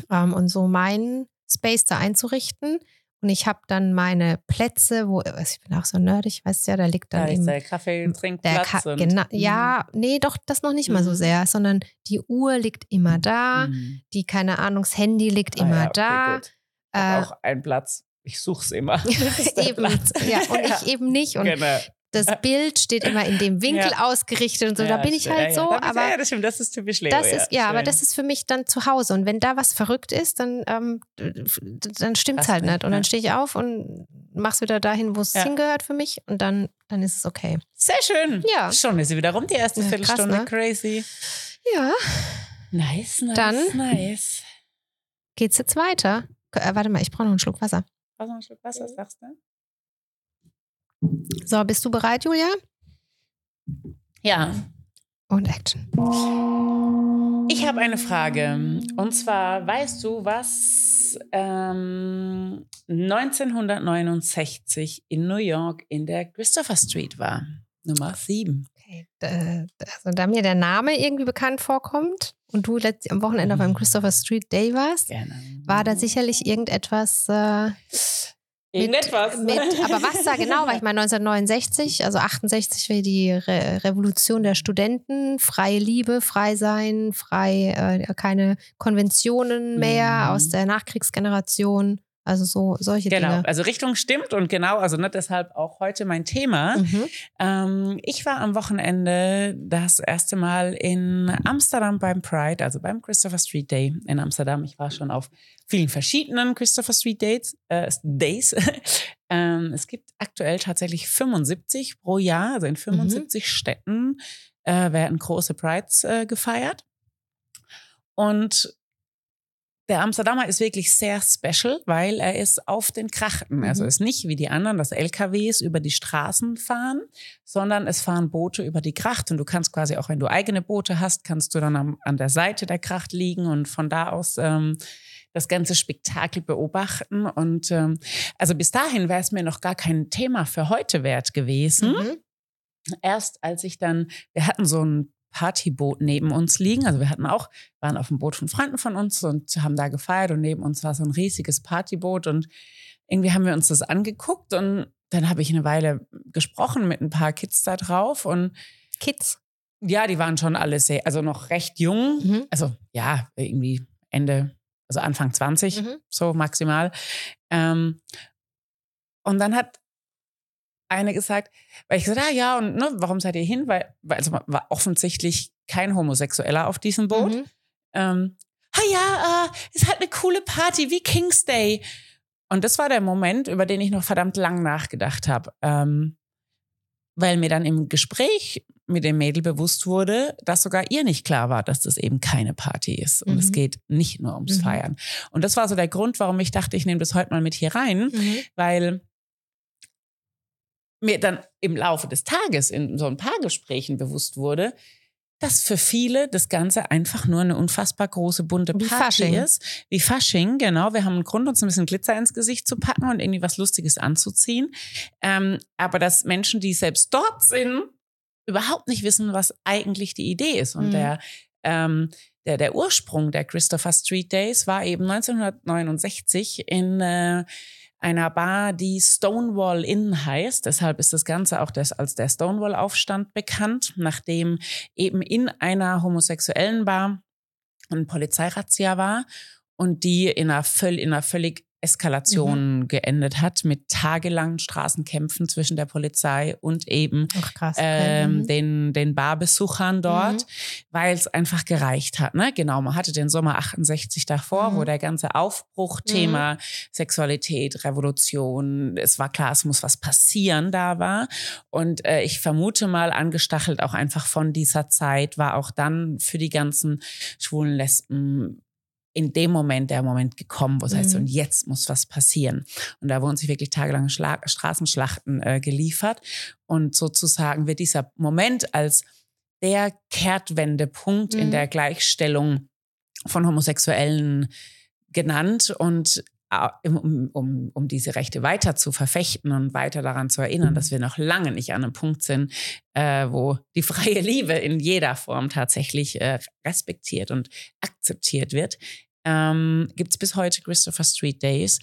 S3: ähm, und so meinen Space da einzurichten Und ich habe dann meine Plätze, wo, ich bin auch so nerdig, weißt du ja, da liegt dann
S2: Da ist
S3: eben
S2: der Kaffee,
S3: der
S2: Trinkplatz.
S3: Ka
S2: und-
S3: genau,
S2: Mhm.
S3: ja, nee, doch, das noch nicht mal so
S2: Mhm.
S3: sehr, sondern die Uhr liegt immer da,
S2: Mhm.
S3: die, keine Ahnung, das Handy liegt
S2: Ah
S3: immer
S2: ja, okay,
S3: da.
S2: gut.
S3: Äh,
S2: auch einen Platz. Ich such's immer. Das ist der
S3: eben,
S2: Platz.
S3: ja, und ich eben nicht. Und
S2: genau.
S3: Das Bild steht immer in dem Winkel ausgerichtet und so. da
S2: Ja,
S3: bin ich
S2: stimmt.
S3: halt
S2: ja,
S3: so,
S2: ja, da
S3: aber
S2: Ja, das stimmt, das ist typisch Leo.
S3: das ist, ja, aber
S2: schön.
S3: das ist für mich dann zu Hause. Und wenn da was verrückt ist, dann, ähm, dann stimmt's
S2: Passt
S3: halt
S2: nicht.
S3: Und
S2: ja.
S3: dann stehe ich auf und mach's wieder dahin, wo es
S2: Ja.
S3: hingehört für mich. Und dann, dann ist es okay.
S2: Sehr schön.
S3: Ja.
S2: Schon ist sie wieder rum, die erste
S3: Ja, krass,
S2: Viertelstunde.
S3: ne?
S2: Crazy.
S3: Ja,
S2: Nice, nice,
S3: Dann-
S2: nice.
S3: geht's jetzt weiter? Äh, warte mal, ich brauche noch einen Schluck Wasser.
S2: Was noch ein Stück Wasser, sagst du?
S3: So, bist du bereit, Julia?
S2: Ja.
S3: Und Action.
S2: Ich habe eine Frage. Und zwar, weißt du, was ähm, 1969 in New York in der Christopher Street war? Nummer 7.
S3: Okay. Also, da mir der Name irgendwie bekannt vorkommt und du letzt, am Wochenende auf einem Christopher Street Day warst,
S2: Gerne.
S3: war da sicherlich irgendetwas. Äh,
S2: Irgendetwas.
S3: Mit, aber was da genau war? Ich meine, 1969, also 68 war die Re Revolution der Studenten, freie Liebe, frei sein, frei, äh, keine Konventionen mehr
S2: Mhm.
S3: aus der Nachkriegsgeneration. Also so solche
S2: Genau,
S3: Dinge.
S2: also Richtung stimmt und genau, also ne, deshalb auch heute mein Thema.
S3: Mhm.
S2: Ähm, ich war am Wochenende das erste Mal in Amsterdam beim Pride, also beim Christopher Street Day in Amsterdam. Ich war schon auf vielen verschiedenen Christopher Street Dates, äh, Days. ähm, es gibt aktuell tatsächlich 75 pro Jahr, also in 75 Städten äh, werden große Prides äh, gefeiert. Und der Amsterdamer ist wirklich sehr special, weil er ist auf den Krachten. Also
S3: Mhm.
S2: ist nicht wie die anderen, dass LKWs über die Straßen fahren, sondern es fahren Boote über die Kracht. Und du kannst quasi auch, wenn du eigene Boote hast, kannst du dann am, an der Seite der Kracht liegen und von da aus ähm, das ganze Spektakel beobachten. Und ähm, also bis dahin wäre es mir noch gar kein Thema für heute wert gewesen
S3: Mhm.
S2: erst als ich dann, wir hatten so ein Partyboot neben uns liegen, also wir hatten auch, waren auf dem Boot von Freunden von uns und haben da gefeiert und neben uns war so ein riesiges Partyboot und irgendwie haben wir uns das angeguckt und dann habe ich eine Weile gesprochen mit ein paar Kids da drauf und
S3: Kids.
S2: ja, die waren schon alle sehr, also noch recht jung,
S3: Mhm.
S2: also ja, irgendwie Ende, also Anfang 20
S3: Mhm.
S2: so maximal. Ähm, und dann hat eine gesagt, weil ich gesagt, ah ja, und ne, warum seid ihr hin? Weil, weil also war offensichtlich kein Homosexueller auf diesem Boot.
S3: Mhm.
S2: Ähm, ah ja, äh, ist halt eine coole Party wie King's Day. Und das war der Moment, über den ich noch verdammt lang nachgedacht habe. Ähm, weil mir dann im Gespräch mit dem Mädel bewusst wurde, dass sogar ihr nicht klar war, dass das eben keine Party ist. Und es
S3: Mhm.
S2: geht nicht nur ums
S3: Mhm.
S2: Feiern. Und das war so der Grund, warum ich dachte, ich nehme das heute mal mit hier rein,
S3: Mhm.
S2: weil mir dann im Laufe des Tages in so ein paar Gesprächen bewusst wurde, dass für viele das Ganze einfach nur eine unfassbar große bunte
S3: Wie
S2: Party
S3: Fasching.
S2: ist. Wie Fasching, genau. Wir haben einen Grund, uns ein bisschen Glitzer ins Gesicht zu packen und irgendwie was Lustiges anzuziehen. Ähm, aber dass Menschen, die selbst dort sind, überhaupt nicht wissen, was eigentlich die Idee ist. Und
S3: Mhm.
S2: der, ähm, der, der Ursprung der Christopher Street Days war eben 1969 in äh, einer Bar, die Stonewall Inn heißt. Deshalb ist das Ganze auch das, als der Stonewall-Aufstand bekannt, nachdem eben in einer homosexuellen Bar ein Polizeirazzia war und die in einer, in einer völlig Eskalation geendet hat mit tagelangen Straßenkämpfen zwischen der Polizei und eben
S3: krass. Okay.
S2: ähm,
S3: Mhm.
S2: den, den Barbesuchern dort, weil es einfach gereicht hat. Ne? Genau, man hatte den Sommer 68 davor,
S3: Mhm.
S2: wo der ganze Aufbruch, Thema Sexualität, Revolution, es war klar, es muss was passieren, da war. Und äh, ich vermute mal, angestachelt auch einfach von dieser Zeit, war auch dann für die ganzen schwulen Lesben in dem Moment der Moment gekommen, wo es heißt,
S3: Mhm.
S2: und jetzt muss was passieren. Und da wurden sich wirklich tagelange Schla Straßenschlachten äh, geliefert. Und sozusagen wird dieser Moment als der Kehrtwendepunkt in
S3: Mhm.
S2: der Gleichstellung von Homosexuellen genannt und um, um, um diese Rechte weiter zu verfechten und weiter daran zu erinnern, dass wir noch lange nicht an einem Punkt sind, äh, wo die freie Liebe in jeder Form tatsächlich äh, respektiert und akzeptiert wird, ähm, gibt es bis heute Christopher Street Days.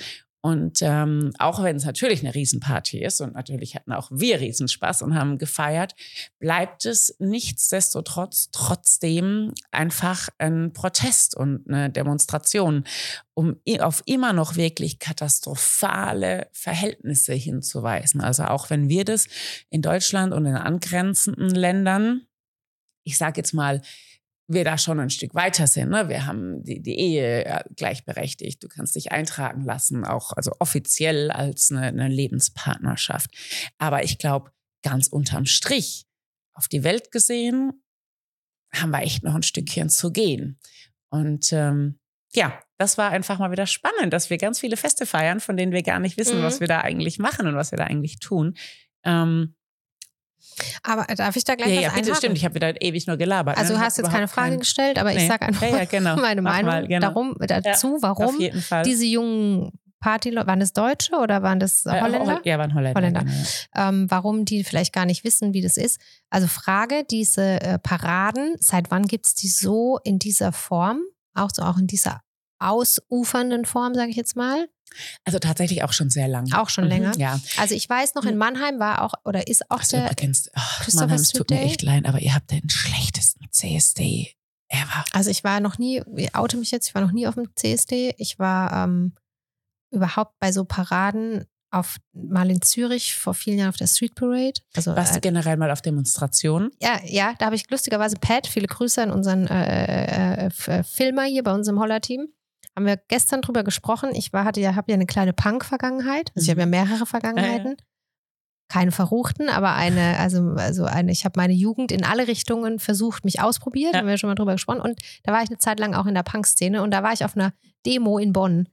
S2: Und ähm, auch wenn es natürlich eine Riesenparty ist und natürlich hatten auch wir Riesenspaß und haben gefeiert, bleibt es nichtsdestotrotz trotzdem einfach ein Protest und eine Demonstration, um auf immer noch wirklich katastrophale Verhältnisse hinzuweisen. Also auch wenn wir das in Deutschland und in angrenzenden Ländern, ich sage jetzt mal, wir da schon ein Stück weiter sind. Ne? Wir haben die, die Ehe äh, gleichberechtigt. Du kannst dich eintragen lassen, auch also offiziell als eine, eine Lebenspartnerschaft. Aber ich glaube, ganz unterm Strich, auf die Welt gesehen, haben wir echt noch ein Stückchen zu gehen. Und ähm, ja, das war einfach mal wieder spannend, dass wir ganz viele Feste feiern, von denen wir gar nicht wissen, mhm. was wir da eigentlich machen und was wir da eigentlich tun. Ähm,
S3: aber darf ich da gleich
S2: ja,
S3: was
S2: Ja, bitte,
S3: einhaken?
S2: stimmt. Ich habe wieder ewig nur gelabert.
S3: Also
S2: ne?
S3: du hast jetzt keine Frage
S2: kein...
S3: gestellt, aber
S2: nee.
S3: ich sage einfach
S2: ja, ja, genau.
S3: meine
S2: Mach
S3: Meinung
S2: mal, genau.
S3: darum, dazu, warum diese jungen Party, waren das Deutsche oder waren das
S2: Äh,
S3: Holländer?
S2: ja, waren Holländer.
S3: Holländer.
S2: Genau,
S3: ähm, warum die vielleicht gar nicht wissen, wie das ist. Also Frage, diese äh, Paraden, seit wann gibt es die so in dieser Form? Auch so auch in dieser ausufernden Form, sage ich jetzt mal?
S2: Also tatsächlich auch schon sehr lang.
S3: Auch schon
S2: Mhm,
S3: länger.
S2: Ja.
S3: Also ich weiß noch, in. Mannheim war auch oder ist auch
S2: Also
S3: der.
S2: übrigens, oh, Mannheim, es tut mir echt leid, aber ihr habt den schlechtesten CSD ever.
S3: Also ich war noch nie, ich oute mich jetzt, ich war noch nie auf dem CSD. Ich war ähm, überhaupt bei so Paraden auf mal in Zürich vor vielen Jahren auf der Street Parade. Also
S2: Warst du
S3: äh,
S2: generell mal auf Demonstrationen?
S3: ja, ja, da habe ich lustigerweise Pat, viele Grüße an unseren äh, äh, äh, Filmer hier bei uns im Holler-Team. Haben wir gestern drüber gesprochen. Ich war, hatte ja, habe ja eine kleine Punk-Vergangenheit. Also ich habe ja
S2: Mhm.
S3: mehrere Vergangenheiten. Keine verruchten, aber eine, also, also eine, ich habe meine Jugend in alle Richtungen versucht, mich ausprobiert,
S2: Ja.
S3: haben wir schon mal drüber gesprochen. Und da war ich eine Zeit lang auch in der Punk-Szene und da war ich auf einer Demo in Bonn.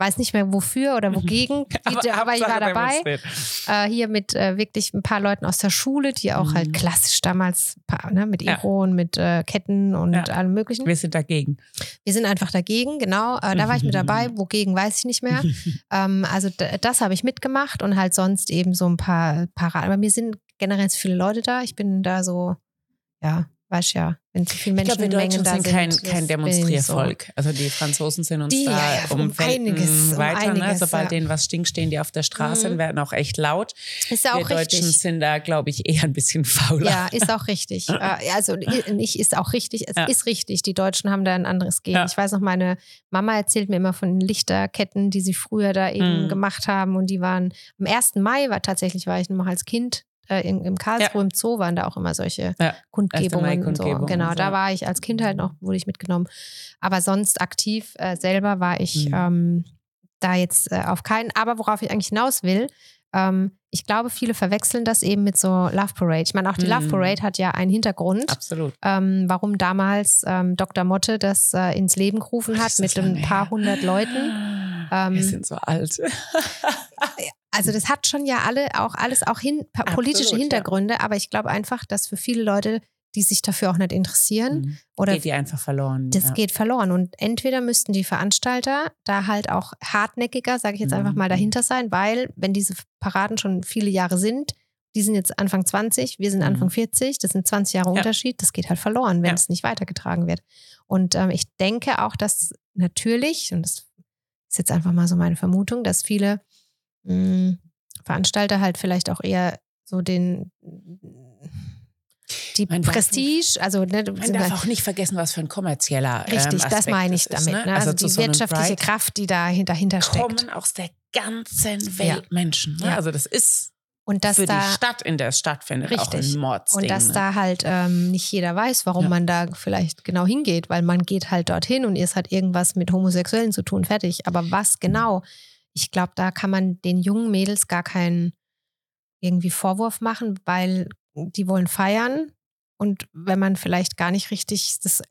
S3: Weiß nicht mehr wofür oder wogegen, die, aber, ich war dabei äh, hier mit äh, wirklich ein paar Leuten aus der Schule, die auch
S2: Mhm.
S3: halt klassisch damals ne, mit
S2: Ja.
S3: Iro und mit äh, Ketten und
S2: Ja.
S3: allem möglichen.
S2: Wir sind dagegen.
S3: Wir sind einfach dagegen, genau. Äh, da war ich mit dabei, wogegen weiß ich nicht mehr. ähm, also das habe ich mitgemacht und halt sonst eben so ein paar Paraden. Aber mir sind generell viele Leute da. Ich bin da so, ja, weißt ja, wenn zu viele
S2: Ich
S3: Menschen
S2: glaube, wir
S3: in Mengen da
S2: sind
S3: sind.
S2: kein, kein
S3: ich
S2: Demonstriervolk. Also die Franzosen sind uns
S3: Die,
S2: da
S3: ja, ja,
S2: um,
S3: um einiges, um
S2: weiter. ne?
S3: einiges,
S2: Sobald
S3: ja.
S2: denen was stinkt, stehen die auf der Straße
S3: Mhm.
S2: und werden auch echt laut.
S3: So. Ist auch
S2: wir
S3: richtig.
S2: Deutschen sind da, glaube ich, eher ein bisschen fauler.
S3: Ja, ist auch richtig. Äh, also nicht ist auch richtig. Es
S2: Ja.
S3: ist richtig. Die Deutschen haben da ein anderes.
S2: Ja.
S3: Ich weiß noch, meine Mama erzählt mir immer von den Lichterketten, die sie früher da eben
S2: Mhm.
S3: gemacht haben. Und die waren am 1. Mai war tatsächlich, war ich noch als Kind äh, in, im Karlsruhe im Zoo, waren da auch immer solche
S2: Ja.
S3: Kundgebungen. und so. Genau,
S2: so.
S3: da war ich als Kind halt noch, wurde ich mitgenommen. Aber sonst aktiv äh, selber war ich
S2: Mhm.
S3: ähm, da jetzt äh, auf keinen. Aber worauf ich eigentlich hinaus will, ähm, ich glaube, viele verwechseln das eben mit so Love Parade. Ich meine, auch die Love
S2: Mhm.
S3: Parade hat ja einen Hintergrund,
S2: Absolut.
S3: ähm, warum damals ähm, Dr. Motte das äh, ins Leben gerufen hat mit ein paar
S2: her.
S3: hundert Leuten. Ähm,
S2: wir sind so alt.
S3: Also das hat schon ja alle auch alles auch hin, pa- politische
S2: Absolut, ja.
S3: Hintergründe, aber ich glaube einfach, dass für viele Leute, die sich dafür auch nicht interessieren,
S2: Mhm.
S3: oder
S2: Geht die einfach verloren.
S3: das
S2: ja.
S3: geht verloren. Und entweder müssten die Veranstalter da halt auch hartnäckiger, sage ich jetzt einfach
S2: Mhm.
S3: mal, dahinter sein, weil wenn diese Paraden schon viele Jahre sind, die sind jetzt Anfang 20, wir sind
S2: Mhm.
S3: Anfang 40, das sind 20 Jahre
S2: Ja.
S3: Unterschied, das geht halt verloren, wenn es nicht weitergetragen wird. Und ähm, ich denke auch, dass natürlich, und das ist jetzt einfach mal so meine Vermutung, dass viele mh, Veranstalter halt vielleicht auch eher so den die
S2: Man darf
S3: Prestige, also ne,
S2: Man darf auch nicht vergessen, was für ein kommerzieller
S3: Richtig,
S2: ähm,
S3: das meine ich
S2: das ist,
S3: damit.
S2: ne?
S3: Ne? Also,
S2: zu
S3: die
S2: so
S3: wirtschaftliche
S2: Pride
S3: Kraft, die da hinter, dahinter steckt.
S2: kommen aus der ganzen
S3: Ja.
S2: Welt Menschen. Ne?
S3: Ja.
S2: Also das ist
S3: Und dass
S2: für
S3: da
S2: die Stadt, in der es stattfindet, auch
S3: Richtig.
S2: ein Mordsding.
S3: und dass
S2: ne?
S3: da halt ähm, nicht jeder weiß, warum
S2: Ja.
S3: man da vielleicht genau hingeht, weil man geht halt dorthin und es hat irgendwas mit Homosexuellen zu tun, fertig. Aber was genau? Ich glaube, da kann man den jungen Mädels gar keinen irgendwie Vorwurf machen, weil die wollen feiern. Und wenn man vielleicht gar nicht richtig das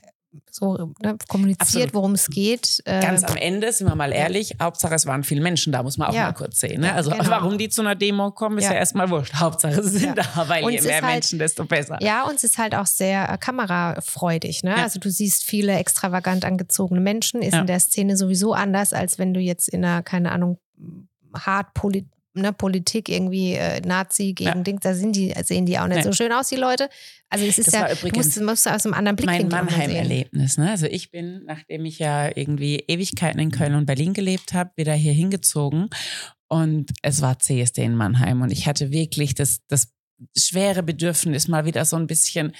S3: so ne, kommuniziert, worum es geht. Äh,
S2: Ganz am Ende, sind wir mal ehrlich, Hauptsache es waren viele Menschen da, muss man auch
S3: Ja.
S2: mal kurz sehen. Ne?
S3: Ja,
S2: Also
S3: genau.
S2: warum die zu einer Demo kommen, ist ja,
S3: Ja.
S2: erstmal wurscht. Hauptsache sie sind
S3: Ja.
S2: da, weil
S3: Und
S2: je mehr
S3: halt-
S2: Menschen, desto besser.
S3: Ja, und es ist halt auch sehr äh, kamerafreudig. Ne?
S2: Ja.
S3: Also du siehst viele extravagant angezogene Menschen, ist
S2: Ja.
S3: in der Szene sowieso anders, als wenn du jetzt in einer, keine Ahnung, hart poli ne, Politik irgendwie äh, Nazi gegen
S2: Ja.
S3: Dings, da sind die, sehen die auch nicht
S2: Nee.
S3: so schön aus, die Leute. Also es ist
S2: Das
S3: ja, du musst, musst du aus einem anderen
S2: mein
S3: Blickwinkel sehen.
S2: Mannheim-Erlebnis. Ne? Also ich bin, nachdem ich ja irgendwie Ewigkeiten in Köln und Berlin gelebt habe, wieder hier hingezogen und es war CSD in Mannheim und ich hatte wirklich das, das schwere Bedürfnis, mal wieder so ein bisschen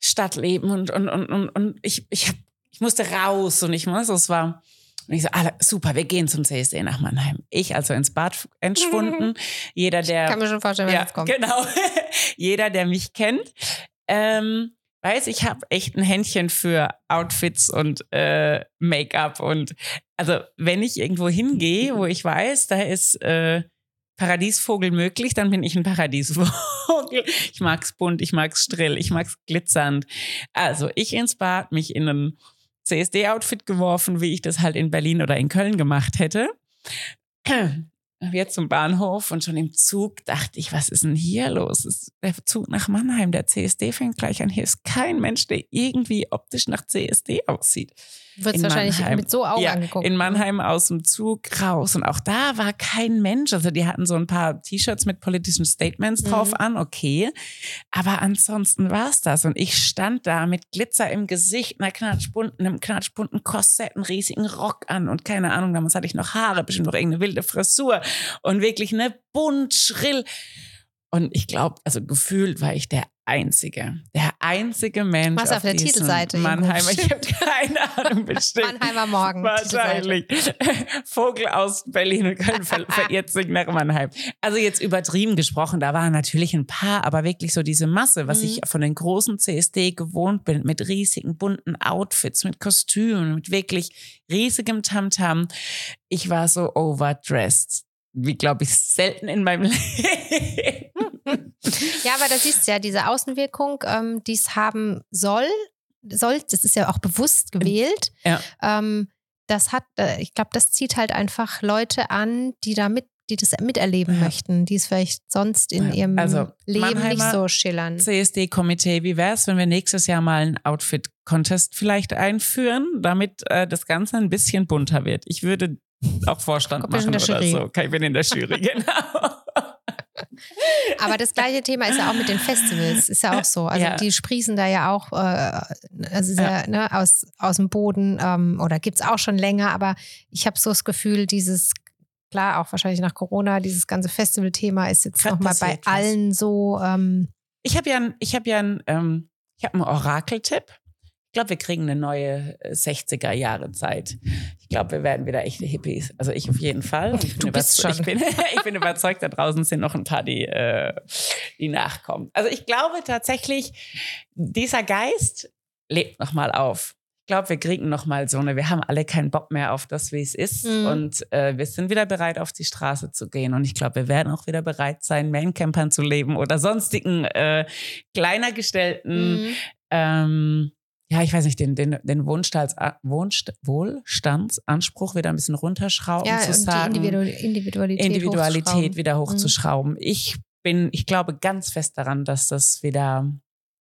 S2: Stadtleben und, und, und, und, und ich, ich, hab, ich musste raus und ich muss, es war und ich so, ah, super, wir gehen zum CSD nach Mannheim. Ich also ins Bad entschwunden. Jeder, der
S3: Kann mir schon vorstellen, wenn
S2: ja,
S3: jetzt kommt.
S2: genau. Jeder, der mich kennt, ähm, weiß, ich habe echt ein Händchen für Outfits und äh, Make-up und also wenn ich irgendwo hingehe, wo ich weiß, da ist äh, Paradiesvogel möglich, dann bin ich ein Paradiesvogel. Ich mag's bunt, ich mag's strill, ich mag's glitzernd. Also ich ins Bad, mich in ein CSD-Outfit geworfen, wie ich das halt in Berlin oder in Köln gemacht hätte. Wir zum Bahnhof und schon im Zug dachte ich, was ist denn hier los? Der Zug nach Mannheim, der CSD fängt gleich an. Hier ist kein Mensch, der irgendwie optisch nach CSD aussieht.
S3: Wird
S2: in
S3: wahrscheinlich
S2: Mannheim.
S3: mit so Augen
S2: ja,
S3: angeguckt.
S2: In Mannheim aus dem Zug raus. Und auch da war kein Mensch. Also die hatten so ein paar T-Shirts mit politischen Statements drauf
S3: Mhm.
S2: an, okay. Aber ansonsten war es das. Und ich stand da mit Glitzer im Gesicht, einer knatschbunten, einem knatschbunten Korsett, einen riesigen Rock an und keine Ahnung, damals hatte ich noch Haare, bestimmt noch irgendeine wilde Frisur und wirklich ne bunt, schrill. Und ich glaube, also gefühlt war ich der Einzige, der einzige Mensch
S3: Was auf der
S2: diesem
S3: Titelseite
S2: Mannheimer. Ich habe keine Ahnung, bestimmt.
S3: Mannheimer Morgen.
S2: Wahrscheinlich. Vogel aus Berlin und Köln ver verirrt sich nach Mannheim. Also jetzt übertrieben gesprochen, da waren natürlich ein paar, aber wirklich so diese Masse, was
S3: Mhm.
S2: ich von den großen CSD gewohnt bin, mit riesigen bunten Outfits, mit Kostümen, mit wirklich riesigem Tamtam. Ich war so overdressed. Wie, glaube ich, selten in meinem Leben.
S3: Ja, aber da siehst du ja, diese Außenwirkung, ähm, die es haben soll, soll, das ist ja auch bewusst gewählt.
S2: Ja.
S3: Ähm, das hat, äh, ich glaube, das zieht halt einfach Leute an, die da mit, die das miterleben
S2: Ja.
S3: möchten, die es vielleicht sonst in
S2: Ja.
S3: ihrem
S2: Also,
S3: Leben nicht
S2: Mannheimer
S3: so schillern.
S2: CSD-Komitee, wie wäre es, wenn wir nächstes Jahr mal einen Outfit-Contest vielleicht einführen, damit äh, das Ganze ein bisschen bunter wird? Ich würde auch Vorstand
S3: bestimmt
S2: machen oder so. Okay, Ich bin in der Jury, genau.
S3: Aber das gleiche Thema ist ja auch mit den Festivals, ist ja auch so. Also
S2: Ja.
S3: die sprießen da ja auch äh, also ja. ne, aus, aus dem Boden ähm, oder gibt es auch schon länger, aber ich habe so das Gefühl, dieses, klar, auch wahrscheinlich nach Corona, dieses ganze Festival-Thema ist jetzt nochmal bei
S2: was.
S3: allen so. Ähm,
S2: Ich habe ja einen ich hab ja ein, ähm, ich hab einen Orakeltipp. Ich glaube, wir kriegen eine neue äh, 60er-Jahre-Zeit. Ich glaube, wir werden wieder echte Hippies. Also ich auf jeden Fall. Ich bin,
S3: Du bist
S2: überzeugt-
S3: schon.
S2: ich bin, ich bin überzeugt, da draußen sind noch ein paar, die, äh, die nachkommen. Also ich glaube tatsächlich, dieser Geist lebt noch mal auf. Ich glaube, wir kriegen noch mal so eine, wir haben alle keinen Bock mehr auf das, wie es ist.
S3: Mhm.
S2: Und äh, wir sind wieder bereit, auf die Straße zu gehen. Und ich glaube, wir werden auch wieder bereit sein, Mancampern zu leben oder sonstigen äh, kleiner gestellten
S3: mhm.
S2: ähm, ja, ich weiß nicht, den, den, den Wohnstals, Wohnst, Wohlstandsanspruch wieder ein bisschen runterschrauben,
S3: ja,
S2: zu sagen,
S3: Individu Individualität,
S2: Individualität
S3: hochzuschrauben.
S2: wieder
S3: Mhm.
S2: hochzuschrauben. Ich bin, ich glaube ganz fest daran, dass das wieder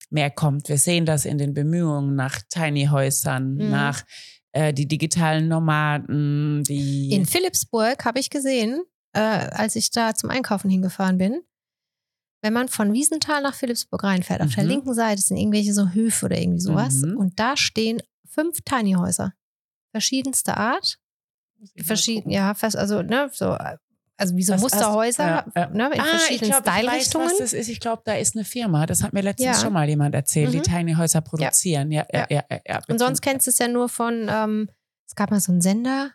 S2: mehr kommt. Wir sehen das in den Bemühungen nach Tiny-Häusern,
S3: Mhm.
S2: nach äh, die digitalen Nomaden, die
S3: In Philipsburg habe ich gesehen, äh, als ich da zum Einkaufen hingefahren bin, wenn man von Wiesenthal nach Philipsburg reinfährt, auf der
S2: Mhm.
S3: linken Seite sind irgendwelche so Höfe oder irgendwie sowas.
S2: Mhm.
S3: Und da stehen fünf Tiny Häuser. Verschiedenster Art. Verschieden, ja, fast, also, ne, so, also wie so
S2: Was-
S3: Musterhäuser,
S2: ja, ja.
S3: ne, in
S2: Ah,
S3: verschiedenen
S2: ich glaub, ich weiß,
S3: Style-Richtungen.
S2: was das ist. Ich glaube, da ist eine Firma. Das hat mir letztens
S3: Ja.
S2: schon mal jemand erzählt, die
S3: Mhm.
S2: Tiny Häuser produzieren. Ja, ja, ja. ja, ja,
S3: Und sonst kennst du es ja nur von, ähm, es gab mal so einen Sender,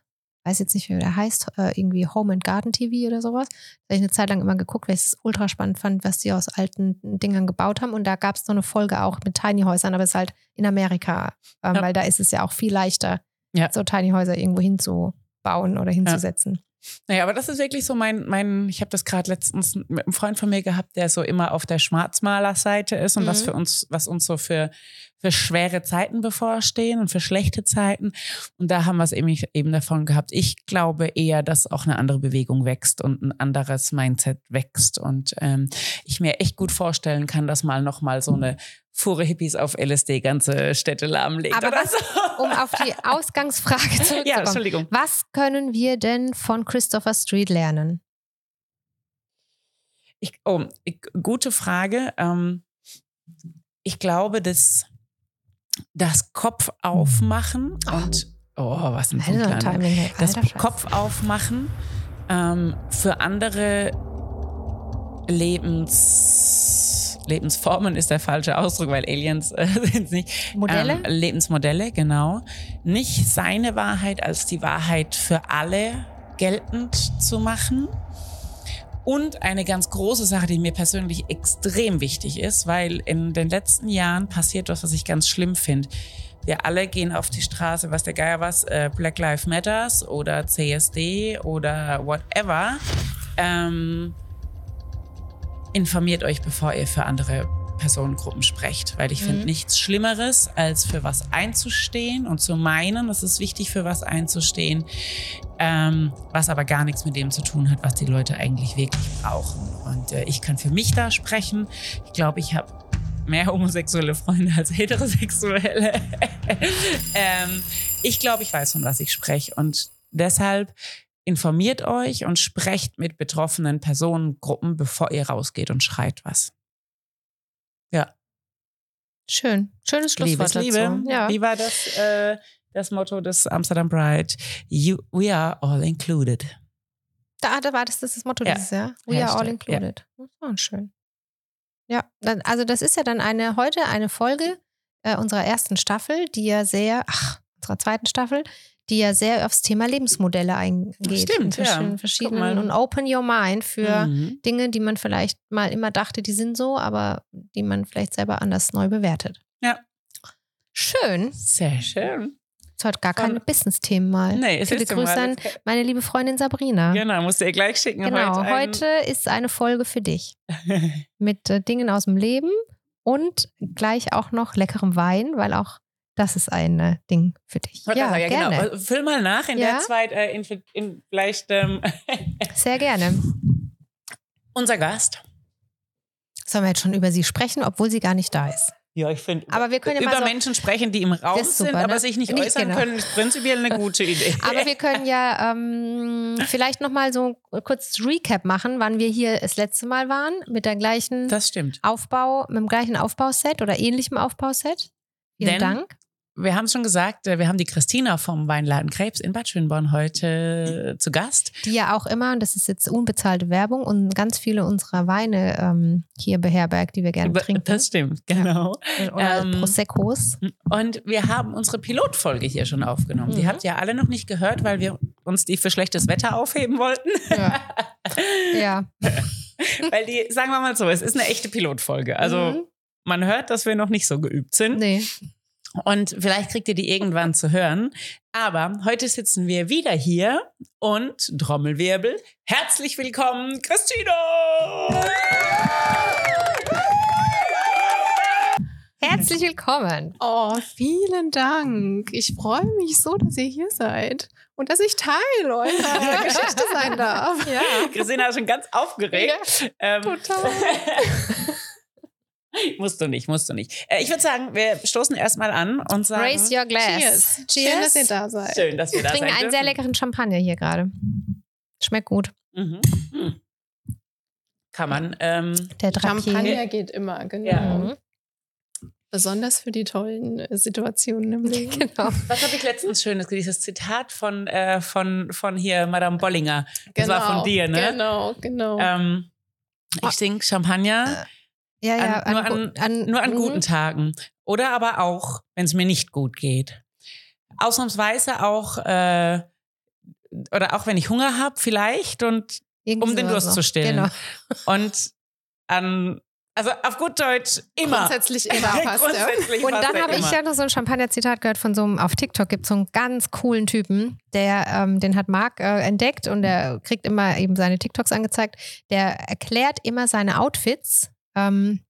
S3: weiß jetzt nicht, wie der heißt, äh, irgendwie Home and Garden TV oder sowas. Da habe ich eine Zeit lang immer geguckt, weil ich es ultra spannend fand, was die aus alten Dingern gebaut haben. Und da gab es so eine Folge auch mit Tiny Häusern, aber es ist halt in Amerika, ähm,
S2: Ja.
S3: weil da ist es ja auch viel leichter,
S2: Ja.
S3: so Tiny Häuser irgendwo hinzubauen oder hinzusetzen.
S2: Naja, aber das ist wirklich so mein, mein ich habe das gerade letztens mit einem Freund von mir gehabt, der so immer auf der Schwarzmaler-Seite ist und was
S3: Mhm.
S2: für uns, was uns so für, für schwere Zeiten bevorstehen und für schlechte Zeiten. Und da haben wir es eben, eben davon gehabt. Ich glaube eher, dass auch eine andere Bewegung wächst und ein anderes Mindset wächst. Und ähm, ich mir echt gut vorstellen kann, dass mal nochmal so eine Fuhre Hippies auf LSD ganze Städte lahmlegt
S3: Aber was-
S2: so.
S3: Um auf die Ausgangsfrage
S2: ja,
S3: zurückzukommen.
S2: Entschuldigung.
S3: was können wir denn von Christopher Street lernen?
S2: Ich, oh, ich, gute Frage. Ähm, ich glaube, dass das Kopf aufmachen
S3: Oh.
S2: und oh, was ein
S3: Alter,
S2: Punkt,
S3: Timing,
S2: Das
S3: alter Scheiß.
S2: Kopf aufmachen ähm, für andere Lebens, Lebensformen ist der falsche Ausdruck, weil Aliens äh, sind nicht.
S3: Modelle?
S2: Ähm, Lebensmodelle, genau. Nicht seine Wahrheit als die Wahrheit für alle geltend zu machen. Und eine ganz große Sache, die mir persönlich extrem wichtig ist, weil in den letzten Jahren passiert was, was ich ganz schlimm finde. Wir alle gehen auf die Straße, was der Geier was, äh, Black Lives Matters oder CSD oder whatever. Ähm, informiert euch, bevor ihr für andere Personengruppen sprecht, weil ich finde nichts Schlimmeres, als für was einzustehen und zu meinen, es ist wichtig, für was einzustehen, ähm, was aber gar nichts mit dem zu tun hat, was die Leute eigentlich wirklich brauchen. Und äh, ich kann für mich da sprechen. Ich glaube, ich habe mehr homosexuelle Freunde als heterosexuelle. ähm, ich glaube, ich weiß, von was ich spreche. Und deshalb informiert euch und sprecht mit betroffenen Personengruppen, bevor ihr rausgeht und schreit was. Ja,
S3: Schön. Schönes Schlusswort dazu.
S2: Liebe.
S3: Ja.
S2: Wie war das, äh, das Motto des Amsterdam Pride? You, we are all included.
S3: Da, da war das, das das Motto
S2: Ja.
S3: dieses Jahr. We are all
S2: Hashtag, ja.
S3: included. Oh, schön. Ja, dann, also das ist ja dann eine heute eine Folge äh, unserer ersten Staffel, die ja sehr, ach, unserer zweiten Staffel, die ja sehr aufs Thema Lebensmodelle eingeht.
S2: Stimmt, ja.
S3: verschiedenen, und open your mind für
S2: Mhm.
S3: Dinge, die man vielleicht mal immer dachte, die sind so, aber die man vielleicht selber anders neu bewertet.
S2: Ja.
S3: Schön.
S2: Sehr schön.
S3: Es heute gar keine Business-Themen mal.
S2: Nee, es
S3: Viele
S2: ist
S3: Grüße an meine liebe Freundin Sabrina.
S2: Genau, musst du ihr gleich schicken.
S3: Genau,
S2: heute,
S3: heute ist eine Folge für dich mit äh, Dingen aus dem Leben und gleich auch noch leckerem Wein, weil auch das ist ein äh, Ding für dich. Ja,
S2: ja, ja,
S3: gerne.
S2: genau. Füll mal nach in
S3: Ja.
S2: der Zeit, äh, in, in vielleicht ähm,
S3: Sehr gerne.
S2: unser Gast.
S3: Sollen wir jetzt schon über sie sprechen, obwohl sie gar nicht da ist?
S2: Ja, ich finde.
S3: Aber wir können ja
S2: über
S3: so-
S2: Menschen sprechen, die im Raum
S3: super,
S2: sind, aber
S3: ne?
S2: sich nicht
S3: Nee,
S2: äußern
S3: genau.
S2: können, ist prinzipiell eine gute Idee.
S3: Aber wir können ja ähm, vielleicht nochmal so kurz Recap machen, wann wir hier das letzte Mal waren, mit der gleichen
S2: das stimmt.
S3: Aufbau, mit dem gleichen Aufbauset oder ähnlichem Aufbauset. Vielen
S2: Denn-
S3: Dank.
S2: Wir haben es schon gesagt, äh, wir haben die Christina vom Weinladen Krebs in Bad Schönborn heute zu Gast.
S3: die ja auch immer, und das ist jetzt unbezahlte Werbung, und ganz viele unserer Weine ähm, hier beherbergt, die wir gerne trinken.
S2: Das stimmt, genau.
S3: Oder
S2: ähm,
S3: Proseccos.
S2: Und wir haben unsere Pilotfolge hier schon aufgenommen. Die
S3: Mhm.
S2: habt ihr alle noch nicht gehört, weil wir uns die für schlechtes Wetter aufheben wollten.
S3: Ja. ja.
S2: weil die, sagen wir mal so, es ist eine echte Pilotfolge. Also
S3: Mhm.
S2: man hört, dass wir noch nicht so geübt sind.
S3: Nee.
S2: Und vielleicht kriegt ihr die irgendwann zu hören. Aber heute sitzen wir wieder hier und Trommelwirbel. Herzlich willkommen, Christina!
S3: Herzlich willkommen.
S4: Oh, vielen Dank. Ich freue mich so, dass ihr hier seid und dass ich Teil eurer Geschichte sein darf.
S3: Ja.
S2: Christina ist schon ganz aufgeregt. ähm,
S4: Total.
S2: musst du nicht, musst du nicht. Äh, ich würde sagen, wir stoßen erstmal an und sagen,
S3: Raise your glass.
S4: Cheers. Schön, dass ihr da seid.
S2: schön, dass wir
S3: Wir
S2: da
S3: trinken
S2: sein
S3: einen
S2: dürfen.
S3: sehr leckeren Champagner hier gerade. Schmeckt gut.
S2: Mhm. Mhm. Kann man. Ähm,
S3: Der Drapier.
S4: Champagner geht immer, genau.
S2: Ja.
S3: Mhm.
S4: Besonders für die tollen äh, Situationen im Leben.
S3: Genau.
S2: was habe ich letztens Schönes? Dieses Zitat von, äh, von, von hier, Madame Bollinger. Das war von dir, ne?
S4: Genau, genau.
S2: Ähm, ich trinke Champagner
S3: Ja, ja.
S2: An- nur
S3: gu- an,
S2: nur an
S3: mhm.
S2: guten Tagen. Oder aber auch, wenn es mir nicht gut geht. Ausnahmsweise auch, äh, oder auch wenn ich Hunger habe, vielleicht und
S3: Irgendwie
S2: um den Durst
S3: noch.
S2: zu stillen.
S3: Genau.
S2: Und an, also auf gut Deutsch immer.
S4: Grundsätzlich immer passt.
S2: Grundsätzlich
S3: Und dann habe ich ja noch so ein Champagner-Zitat gehört von so einem, auf TikTok gibt es so einen ganz coolen Typen, der, ähm, den hat Marc äh, entdeckt und der kriegt immer eben seine TikToks angezeigt. Der erklärt immer seine Outfits, ähm,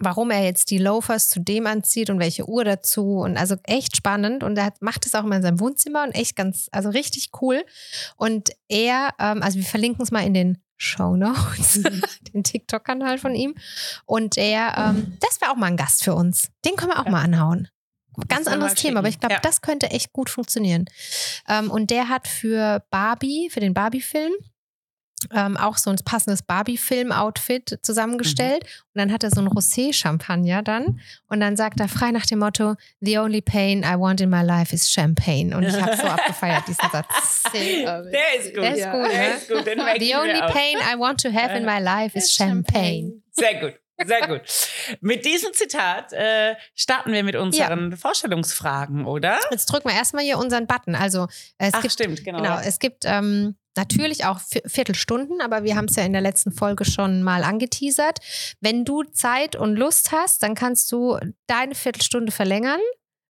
S3: warum er jetzt die Loafers zu dem anzieht und welche Uhr dazu und also echt spannend und er macht es auch immer in seinem Wohnzimmer und echt ganz, also richtig cool. Und er, ähm, also wir verlinken es mal in den Show Notes, den TikTok-Kanal von ihm. Und er, ähm, das wäre auch mal ein Gast für uns. Den können wir auch mal anhauen. Ganz anderes Thema, aber ich glaube,
S2: Ja.
S3: das könnte echt gut funktionieren. Ähm, und der hat für Barbie, für den Barbie-Film, ähm, auch so ein passendes Barbie-Film-Outfit zusammengestellt.
S2: Mhm.
S3: Und dann hat er so ein Rosé-Champagner dann. Und dann sagt er frei nach dem Motto, The only pain I want in my life is champagne. Und ich habe so abgefeiert, diesen Satz.
S2: Der ist gut.
S3: Der ist gut,
S2: Der
S3: ne?
S2: ist gut. Den
S3: The only pain I want to have in my life is champagne.
S2: Sehr gut. Sehr gut. Mit diesem Zitat äh, starten wir mit unseren Vorstellungsfragen, oder?
S3: Jetzt drücken wir erstmal hier unseren Button. Also es
S2: Ach,
S3: gibt
S2: stimmt, genau.
S3: Genau, es gibt ähm, natürlich auch Vi- Viertelstunden, aber wir haben es ja in der letzten Folge schon mal angeteasert. Wenn du Zeit und Lust hast, dann kannst du deine Viertelstunde verlängern.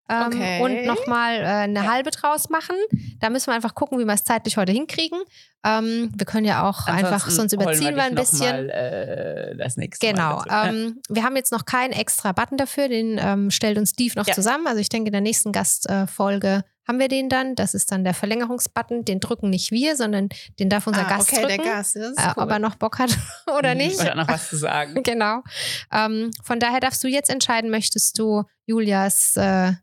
S3: Ähm,
S4: Okay.
S3: Und nochmal äh, eine
S2: Ja.
S3: halbe draus machen. Da müssen wir einfach gucken, wie wir es zeitlich heute hinkriegen. Ähm, wir können ja auch einfach,
S2: Ansonsten
S3: sonst
S2: holen
S3: überziehen wir ein bisschen.
S2: Mal, äh, das nächste
S3: Genau.
S2: Mal.
S3: Ähm, wir haben jetzt noch keinen extra Button dafür, den ähm, stellt uns Steve noch
S2: Ja.
S3: zusammen. Also ich denke, in der nächsten Gastfolge haben wir den dann. Das ist dann der Verlängerungsbutton. Den drücken nicht wir, sondern den darf unser
S4: ah,
S3: Gast
S4: okay,
S3: drücken.
S4: der Gast. Das ist
S3: äh,
S4: cool.
S3: ob er noch Bock hat oder nicht.
S2: Oder noch was zu sagen.
S3: Genau. Ähm, von daher darfst du jetzt entscheiden, möchtest du Julias äh,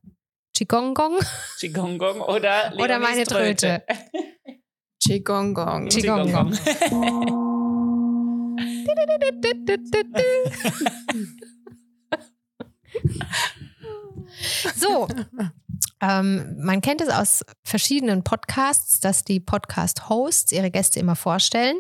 S3: Qigong-Gong
S2: Qigong oder
S3: oder meine Tröte?
S4: Qigong.
S3: Qigong. So, ähm, man kennt es aus verschiedenen Podcasts, dass die Podcast-Hosts ihre Gäste immer vorstellen.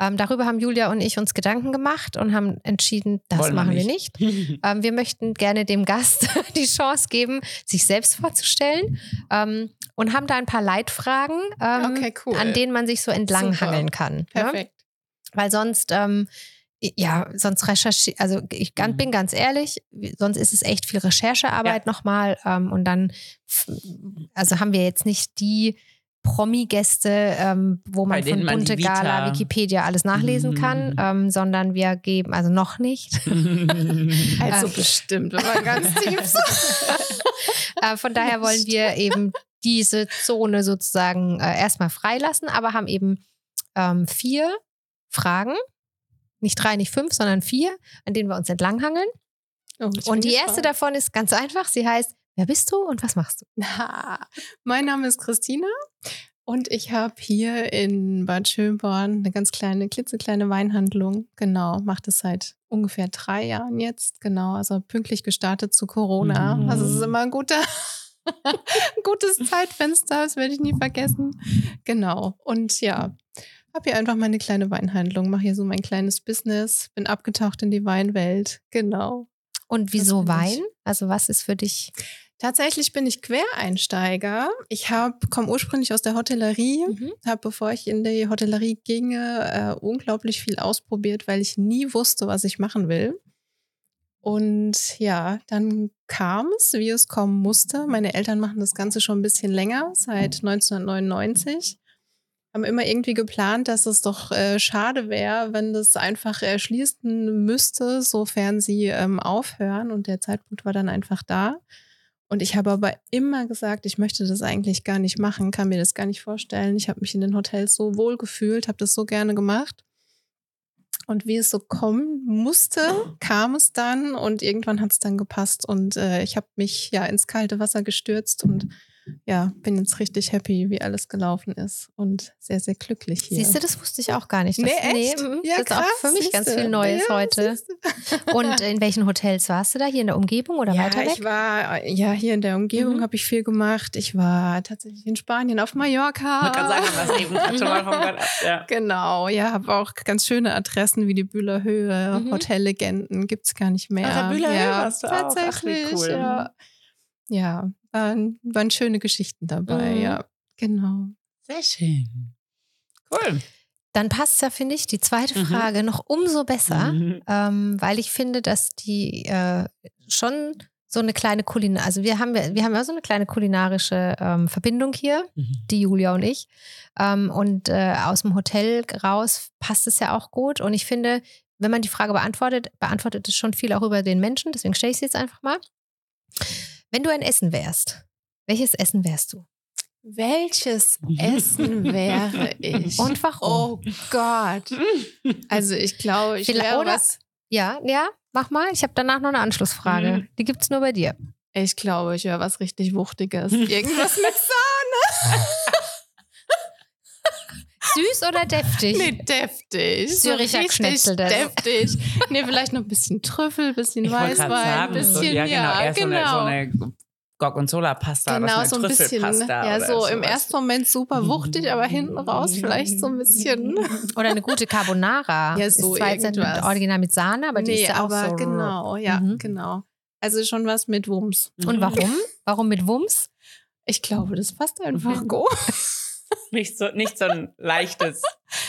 S3: Ähm, darüber haben Julia und ich uns Gedanken gemacht und haben entschieden, das
S2: Wollen wir
S3: machen wir nicht. Ähm, wir möchten gerne dem Gast die Chance geben, sich selbst vorzustellen ähm, und haben da ein paar Leitfragen, ähm,
S4: Okay, cool.
S3: an denen man sich so entlanghangeln kann. Ne?
S4: Perfekt.
S3: Weil sonst, ähm, ja, sonst recherchiere, also ich ganz,
S2: Mhm.
S3: bin ganz ehrlich, sonst ist es echt viel Recherchearbeit nochmal ähm, und dann, also haben wir jetzt nicht die Promi-Gäste, ähm, wo man von Bunte Gala, Wikipedia alles nachlesen kann,
S2: Mhm.
S3: ähm, sondern wir geben, also noch nicht.
S4: Also
S3: Äh,
S4: bestimmt, wenn man ganz tief
S3: äh, von daher wollen wir eben diese Zone sozusagen äh, erstmal freilassen, aber haben eben ähm, vier Fragen, nicht drei, nicht fünf, sondern vier, an denen wir uns entlanghangeln.
S4: Oh,
S3: Und die erste davon ist ganz einfach. Sie heißt, wer bist du und was machst du?
S4: Na, mein Name ist Christina und ich habe hier in Bad Schönborn eine ganz kleine, klitzekleine Weinhandlung. Genau, mache das seit ungefähr drei Jahren jetzt. Genau, also pünktlich gestartet zu Corona.
S2: Mhm.
S4: Also es ist immer ein guter, ein gutes Zeitfenster, das werde ich nie vergessen. Genau, und ja, habe hier einfach meine kleine Weinhandlung, mache hier so mein kleines Business, bin abgetaucht in die Weinwelt. Genau.
S3: Und wieso
S4: bin ich.
S3: Wein? Also was ist für dich?
S4: Tatsächlich bin ich Quereinsteiger. Ich komme ursprünglich aus der Hotellerie,
S3: Mhm.
S4: habe, bevor ich in die Hotellerie ginge, äh, unglaublich viel ausprobiert, weil ich nie wusste, was ich machen will. Und ja, dann kam es, wie es kommen musste. Meine Eltern machen das Ganze schon ein bisschen länger, seit 1999. Haben immer irgendwie geplant, dass es doch äh, schade wäre, wenn das einfach erschließen müsste, sofern sie ähm, aufhören. Und der Zeitpunkt war dann einfach da. Und ich habe aber immer gesagt, ich möchte das eigentlich gar nicht machen, kann mir das gar nicht vorstellen. Ich habe mich in den Hotels so wohl gefühlt, habe das so gerne gemacht. Und wie es so kommen musste, kam es dann und irgendwann hat es dann gepasst und äh, ich habe mich ja ins kalte Wasser gestürzt und ja, bin jetzt richtig happy, wie alles gelaufen ist und sehr, sehr glücklich hier.
S3: Siehst du, das wusste ich auch gar nicht. Das,
S4: Nee, echt?
S3: mhm,
S4: Ja,
S3: das ist auch für mich ganz viel Neues
S4: Ja,
S3: heute. Und in welchen Hotels warst du da? Hier in der Umgebung oder
S4: ja,
S3: weiter weg?
S4: ich war ja hier in der Umgebung
S3: Mhm.
S4: habe ich viel gemacht. Ich war tatsächlich in Spanien auf Mallorca.
S2: Man kann sagen, was eben schon mal vom Gott ab. Ja.
S4: Genau, ja, habe auch ganz schöne Adressen wie die Bühler Höhe,
S3: Mhm.
S4: Hotellegenden gibt es gar nicht mehr.
S2: Ach, der Bühler Höhe
S4: ja,
S2: warst du auch. Ach, wie
S4: Tatsächlich,
S2: cool.
S4: ja. Ja, waren, waren schöne Geschichten dabei,
S3: Mhm.
S4: ja, genau.
S2: Sehr schön. Cool.
S3: Dann passt ja, finde ich, die zweite
S2: Mhm.
S3: Frage noch umso besser,
S2: Mhm.
S3: ähm, weil ich finde, dass die äh, schon so eine kleine Kulinarische, also wir haben, wir haben ja so eine kleine kulinarische ähm, Verbindung hier, die Julia und ich. Ähm, und äh, aus dem Hotel raus passt es ja auch gut. Und ich finde, wenn man die Frage beantwortet, beantwortet es schon viel auch über den Menschen. Deswegen stelle ich sie jetzt einfach mal. Wenn du ein Essen wärst, welches Essen wärst du?
S4: Welches Essen wäre ich?
S3: Und warum?
S4: Oh Gott. Also ich glaube, ich
S3: Vielleicht-
S4: wäre
S3: oder-
S4: was.
S3: Ja, ja, mach mal. Ich habe danach noch eine Anschlussfrage.
S2: Mhm.
S3: Die gibt es nur bei dir.
S4: Ich glaube, ich wäre was richtig Wuchtiges. Irgendwas mit
S3: Süß oder deftig?
S4: Nee, deftig.
S3: Züricher
S4: richtig
S3: Schnitzel, das.
S4: deftig. Nee, vielleicht noch ein bisschen Trüffel, bisschen
S2: Ich
S4: Weißwein,
S2: sagen,
S4: bisschen,
S2: so, ja, genau, eher
S4: genau.
S2: so eine, so eine Gorgonzola-Pasta
S4: Genau, so
S2: so
S4: ein bisschen, ja, so im ersten Moment super wuchtig, aber hinten raus vielleicht so ein bisschen.
S3: Oder eine gute Carbonara.
S4: Ja, so
S3: ist zwar jetzt nicht original mit Sahne, aber die
S4: nee,
S3: ist ja auch
S4: aber
S3: so.
S4: genau, ja,
S3: Mhm.
S4: genau. Also schon was mit Wumms.
S3: Und warum? Warum mit Wumms?
S4: Ich glaube, das passt einfach
S2: Mhm.
S4: gut.
S2: Nicht so, nicht so ein leichtes,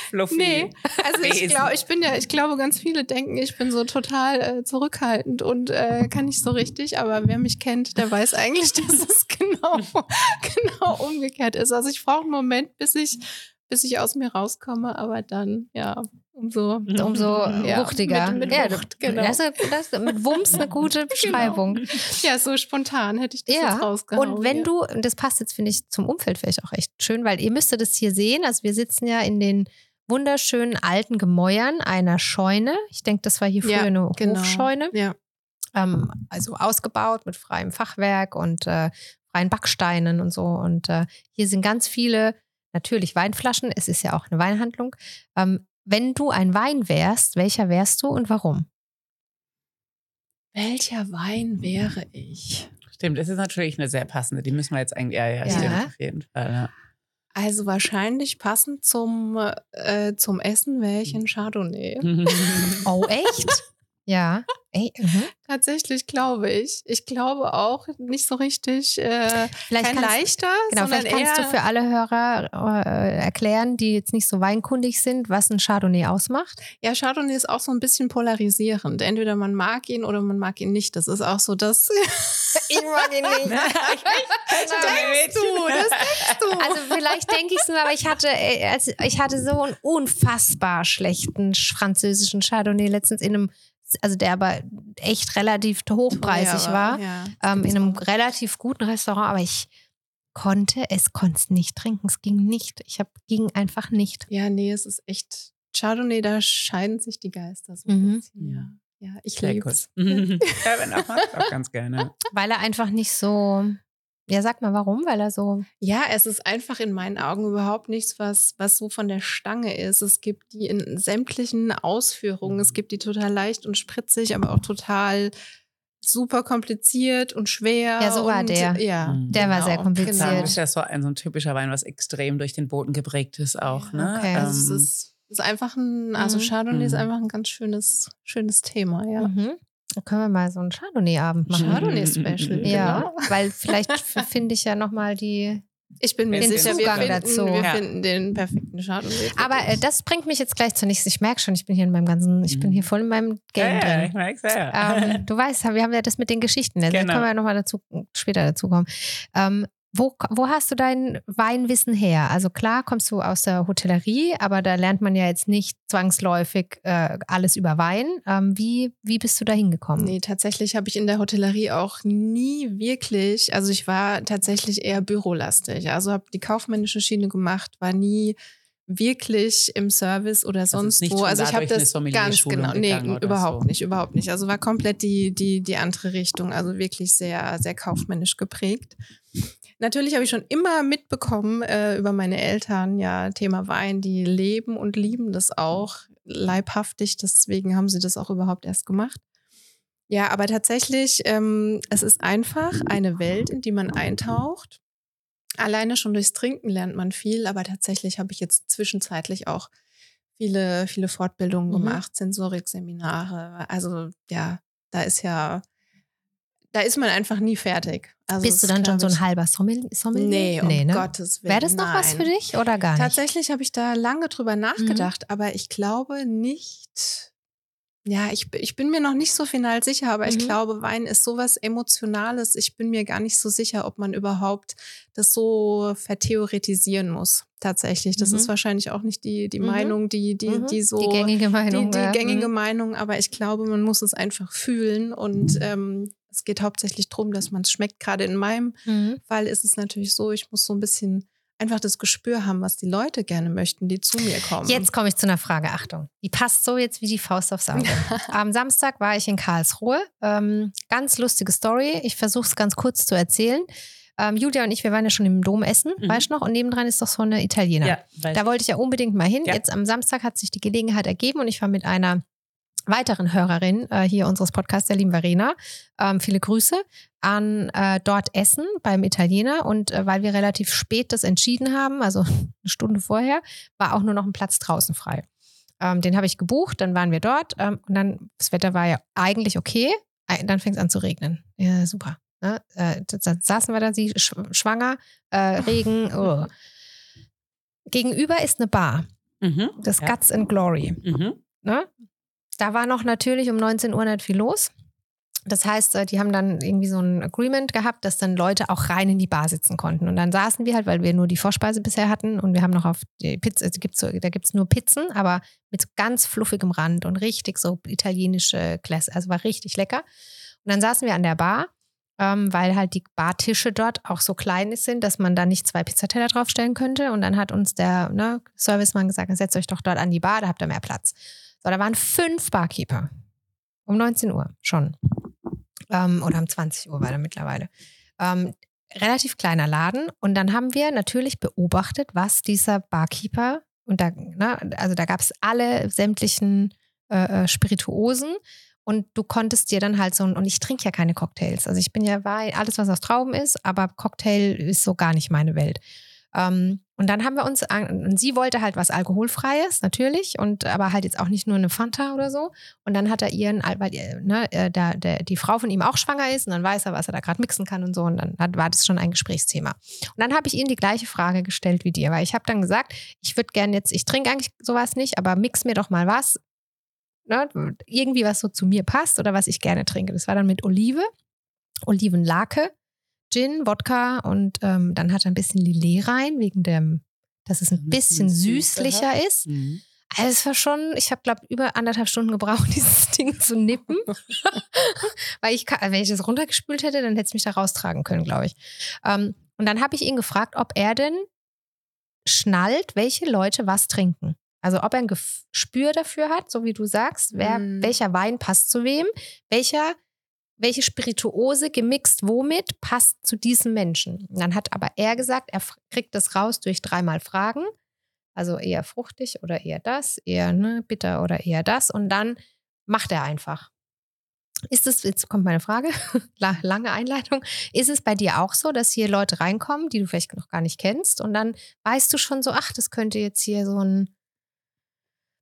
S2: fluffy.
S4: Nee, also ich glaube, ich bin ja, ich glaube, ganz viele denken, ich bin so total äh, zurückhaltend und äh, kann nicht so richtig, aber wer mich kennt, der weiß eigentlich, dass es genau, genau umgekehrt ist. Also ich brauche einen Moment, bis ich, bis ich aus mir rauskomme, aber dann, ja, umso.
S3: Umso
S4: Ja,
S3: wuchtiger.
S4: mit- mit
S3: ja,
S4: Wucht, genau.
S3: das, das mit Wumms eine gute Beschreibung.
S4: Ja, so spontan hätte ich das
S3: Ja,
S4: jetzt rausgehauen.
S3: Und wenn
S4: ja.
S3: du, und das passt jetzt, finde ich, zum Umfeld vielleicht auch echt schön, weil ihr müsstet das hier sehen. Also wir sitzen ja in den wunderschönen alten Gemäuern einer Scheune. Ich denke, das war hier früher
S4: Ja,
S3: eine
S4: genau.
S3: Hofscheune.
S4: Ja.
S3: Ähm, also ausgebaut mit freiem Fachwerk und äh, freien Backsteinen und so. Und äh, hier sind ganz viele, natürlich Weinflaschen. Es ist ja auch eine Weinhandlung. Ähm, wenn du ein Wein wärst, welcher wärst du und warum?
S4: Welcher Wein wäre ich?
S2: Stimmt, das ist natürlich eine sehr passende. Die müssen wir jetzt eigentlich, ja, ja,
S3: Ja.
S2: stimmt, auf jeden Fall. Ja.
S4: Also wahrscheinlich passend zum, äh, zum Essen wäre ich ein Chardonnay.
S3: Oh, echt? Ja. Ey, mhm.
S4: Tatsächlich glaube ich. Ich glaube auch nicht so richtig äh,
S3: Vielleicht
S4: kein
S3: kannst,
S4: leichter,
S3: Genau, vielleicht kannst du für alle Hörer äh, erklären, die jetzt nicht so weinkundig sind, was ein Chardonnay ausmacht.
S4: ja, Chardonnay ist auch so ein bisschen polarisierend. Entweder man mag ihn oder man mag ihn nicht. Das ist auch so das.
S3: Ich mag ihn nicht.
S4: denkst du, das denkst du.
S3: Also vielleicht denke ich es nur, aber ich hatte, also ich hatte so einen unfassbar schlechten sch- französischen Chardonnay letztens in einem, also der aber echt relativ hochpreisig
S4: Teuer
S3: war,
S4: Ja,
S3: ähm, in einem
S4: auch.
S3: relativ guten Restaurant, aber ich konnte es, konnte nicht trinken. Es ging nicht. Ich hab, ging einfach nicht.
S4: ja, nee, es ist echt. Chardonnay, da scheiden sich die Geister so
S3: Mhm.
S4: ein bisschen. Ja, ja ich liebe es.
S2: ja, wenn auch, auch ganz gerne.
S3: Weil er einfach nicht so, ja sag mal warum, weil er so,
S4: Ja, es ist einfach in meinen Augen überhaupt nichts, was, was so von der Stange ist. Es gibt die in sämtlichen Ausführungen. Es gibt die total leicht und spritzig, aber auch total super kompliziert und schwer.
S3: Ja, so war
S4: und,
S3: der.
S4: Ja,
S2: Mhm.
S3: Der war
S4: genau,
S3: sehr kompliziert.
S2: Sagen,
S4: Genau.
S2: das ist ja so ein, so ein typischer Wein, was extrem durch den Boden geprägt ist auch. Ne?
S3: okay.
S4: Also
S2: Ähm,
S4: es ist, ist einfach ein, also
S3: Mhm.
S4: Chardonnay ist
S2: Mhm.
S4: einfach ein ganz schönes, schönes Thema, ja.
S3: mhm. Da können wir mal so einen Chardonnay-Abend machen.
S4: Chardonnay-Special.
S2: Mhm.
S3: Ja,
S4: Genau.
S3: weil vielleicht finde ich ja nochmal die.
S4: Ich bin mir
S2: Den
S4: sicher, wir
S3: Zugang
S4: finden,
S3: dazu.
S4: wir
S2: Ja.
S4: finden den perfekten Chardonnay.
S3: Aber äh, das bringt mich jetzt gleich zur nächsten. Ich merke schon, ich bin hier in meinem ganzen, ich bin
S2: Mhm.
S3: hier voll in meinem
S2: ja,
S3: Game
S2: ja, ich
S3: drin.
S2: merk's ja.
S3: Ähm, du weißt, wir haben ja das mit den Geschichten. Da
S2: Genau.
S3: können wir ja nochmal dazu, später dazu kommen. Ähm, wo, wo hast du dein Weinwissen her? Also klar kommst du aus der Hotellerie, aber da lernt man ja jetzt nicht zwangsläufig äh, alles über Wein. Ähm, wie, wie bist du da hingekommen?
S4: Nee, tatsächlich habe ich in der Hotellerie auch nie wirklich, also ich war tatsächlich eher bürolastig. Also habe die kaufmännische Schiene gemacht, war nie wirklich im Service oder
S2: Also
S4: sonst
S2: nicht
S4: wo. Also ich habe das ganz genau, nee, überhaupt
S2: so.
S4: nicht, überhaupt nicht. Also war komplett die die die andere Richtung, also wirklich sehr sehr kaufmännisch geprägt. Natürlich habe ich schon immer mitbekommen äh, über meine Eltern, ja, Thema Wein, die leben und lieben das auch leibhaftig, deswegen haben sie das auch überhaupt erst gemacht. Ja, aber tatsächlich, ähm, es ist einfach eine Welt, in die man eintaucht. Alleine schon durchs Trinken lernt man viel, aber tatsächlich habe ich jetzt zwischenzeitlich auch viele, viele Fortbildungen
S3: Mhm.
S4: gemacht, Sensorikseminare. Also ja, da ist ja, da ist man einfach nie fertig. Also
S3: Bist du dann schon so ein halber Sommelier?
S4: ich,
S3: Sommelier?
S4: Nee, um
S3: ne?
S4: Gottes Willen.
S3: Wäre das noch was für
S4: nein.
S3: dich oder gar nicht?
S4: Tatsächlich habe ich da lange drüber nachgedacht, aber ich glaube nicht. Ja, ich, ich bin mir noch nicht so final sicher, aber ich
S3: Mhm.
S4: glaube, Wein ist sowas Emotionales. Ich bin mir gar nicht so sicher, ob man überhaupt das so vertheoretisieren muss. Tatsächlich. Das
S3: Mhm.
S4: ist wahrscheinlich auch nicht die, die
S3: Mhm.
S4: Meinung, die, die,
S3: Mhm.
S4: die so.
S3: die gängige Meinung.
S4: die, die
S3: ja.
S4: gängige
S3: Mhm.
S4: Meinung, aber ich glaube, man muss es einfach fühlen und ähm, es geht hauptsächlich darum, dass man es schmeckt. Gerade in meinem
S3: Mhm.
S4: Fall ist es natürlich so, ich muss so ein bisschen einfach das Gespür haben, was die Leute gerne möchten, die zu mir kommen.
S3: Jetzt komme ich zu einer Frage. Achtung. Die passt so jetzt wie die Faust aufs Auge. Am Samstag war ich in Karlsruhe. Ähm, ganz lustige Story. Ich versuche es ganz kurz zu erzählen. Ähm, Julia und ich, wir waren ja schon im Dom essen,
S2: Mhm.
S3: weißt du noch? Und nebendran ist doch so eine Italiener.
S2: Ja,
S3: Da wollte ich ja unbedingt mal hin.
S2: Ja.
S3: Jetzt am Samstag hat sich die Gelegenheit ergeben und ich war mit einer weiteren Hörerin äh, hier unseres Podcasts, der lieben Verena, ähm, viele Grüße, an äh, dort essen beim Italiener. Und äh, weil wir relativ spät das entschieden haben, also eine Stunde vorher, war auch nur noch ein Platz draußen frei. Ähm, den habe ich gebucht, dann waren wir dort ähm, und dann, das Wetter war ja eigentlich okay, dann fängt es an zu regnen. Ja, super. Ne? Äh, da- da saßen wir da, sie sch schwanger, äh, Regen. Oh. Gegenüber ist eine Bar,
S2: Mhm.
S3: das
S2: ja.
S3: Guts and Glory.
S2: Mhm.
S3: Ne? Da war noch natürlich um 19 Uhr nicht viel los. Das heißt, äh, die haben dann irgendwie so ein Agreement gehabt, dass dann Leute auch rein in die Bar sitzen konnten. Und dann saßen wir halt, weil wir nur die Vorspeise bisher hatten und wir haben noch auf die Pizza, also gibt's so, da gibt es nur Pizzen, aber mit ganz fluffigem Rand und richtig so italienische Klasse. Also war richtig lecker. Und dann saßen wir an der Bar, ähm, weil halt die Bartische dort auch so klein sind, dass man da nicht zwei Pizzateller draufstellen könnte. Und dann hat uns der ne, Servicemann gesagt, setzt euch doch dort an die Bar, da habt ihr mehr Platz. So, da waren fünf Barkeeper. Um 19 Uhr schon. Ähm, oder um 20 Uhr war er mittlerweile. Ähm, relativ kleiner Laden. Und dann haben wir natürlich beobachtet, was dieser Barkeeper, und da, ne, also da gab es alle sämtlichen äh, äh, Spirituosen. Und du konntest dir dann halt so, ein- und ich trinke ja keine Cocktails. Also ich bin ja Wein, alles, was aus Trauben ist, aber Cocktail ist so gar nicht meine Welt. Ähm, und dann haben wir uns, und sie wollte halt was Alkoholfreies, natürlich, und aber halt jetzt auch nicht nur eine Fanta oder so. Und dann hat er ihren, weil äh, ne, äh, da, der, die Frau von ihm auch schwanger ist, und dann weiß er, was er da gerade mixen kann und so. Und dann hat, war das schon ein Gesprächsthema. Und dann habe ich ihm die gleiche Frage gestellt wie dir, weil ich habe dann gesagt, ich würde gerne jetzt, ich trinke eigentlich sowas nicht, aber mix mir doch mal was, ne, irgendwie was so zu mir passt oder was ich gerne trinke. Das war dann mit Olive, Olivenlake, Gin, Wodka und ähm, dann hat er ein bisschen Lillet rein, wegen dem, dass es ein bisschen
S2: bisschen süß
S3: süßlicher ist.
S2: Mhm.
S3: Also es war schon, ich habe, glaube über anderthalb Stunden gebraucht, dieses Ding zu nippen. Weil ich, kann, wenn ich das runtergespült hätte, dann hätte es mich da raustragen können, glaube ich. Ähm, und dann habe ich ihn gefragt, ob er denn schnallt, welche Leute was trinken. Also ob er ein Gespür dafür hat, so wie du sagst, wer,
S4: Mm.
S3: welcher Wein passt zu wem, welcher, welche Spirituose gemixt womit passt zu diesem Menschen. Dann hat aber er gesagt, er kriegt das raus durch dreimal Fragen. Also eher fruchtig oder eher das, eher ne, bitter oder eher das. Und dann macht er einfach. Ist es, jetzt kommt meine Frage, La- lange Einleitung. Ist es bei dir auch so, dass hier Leute reinkommen, die du vielleicht noch gar nicht kennst und dann weißt du schon so, ach, das könnte jetzt hier so ein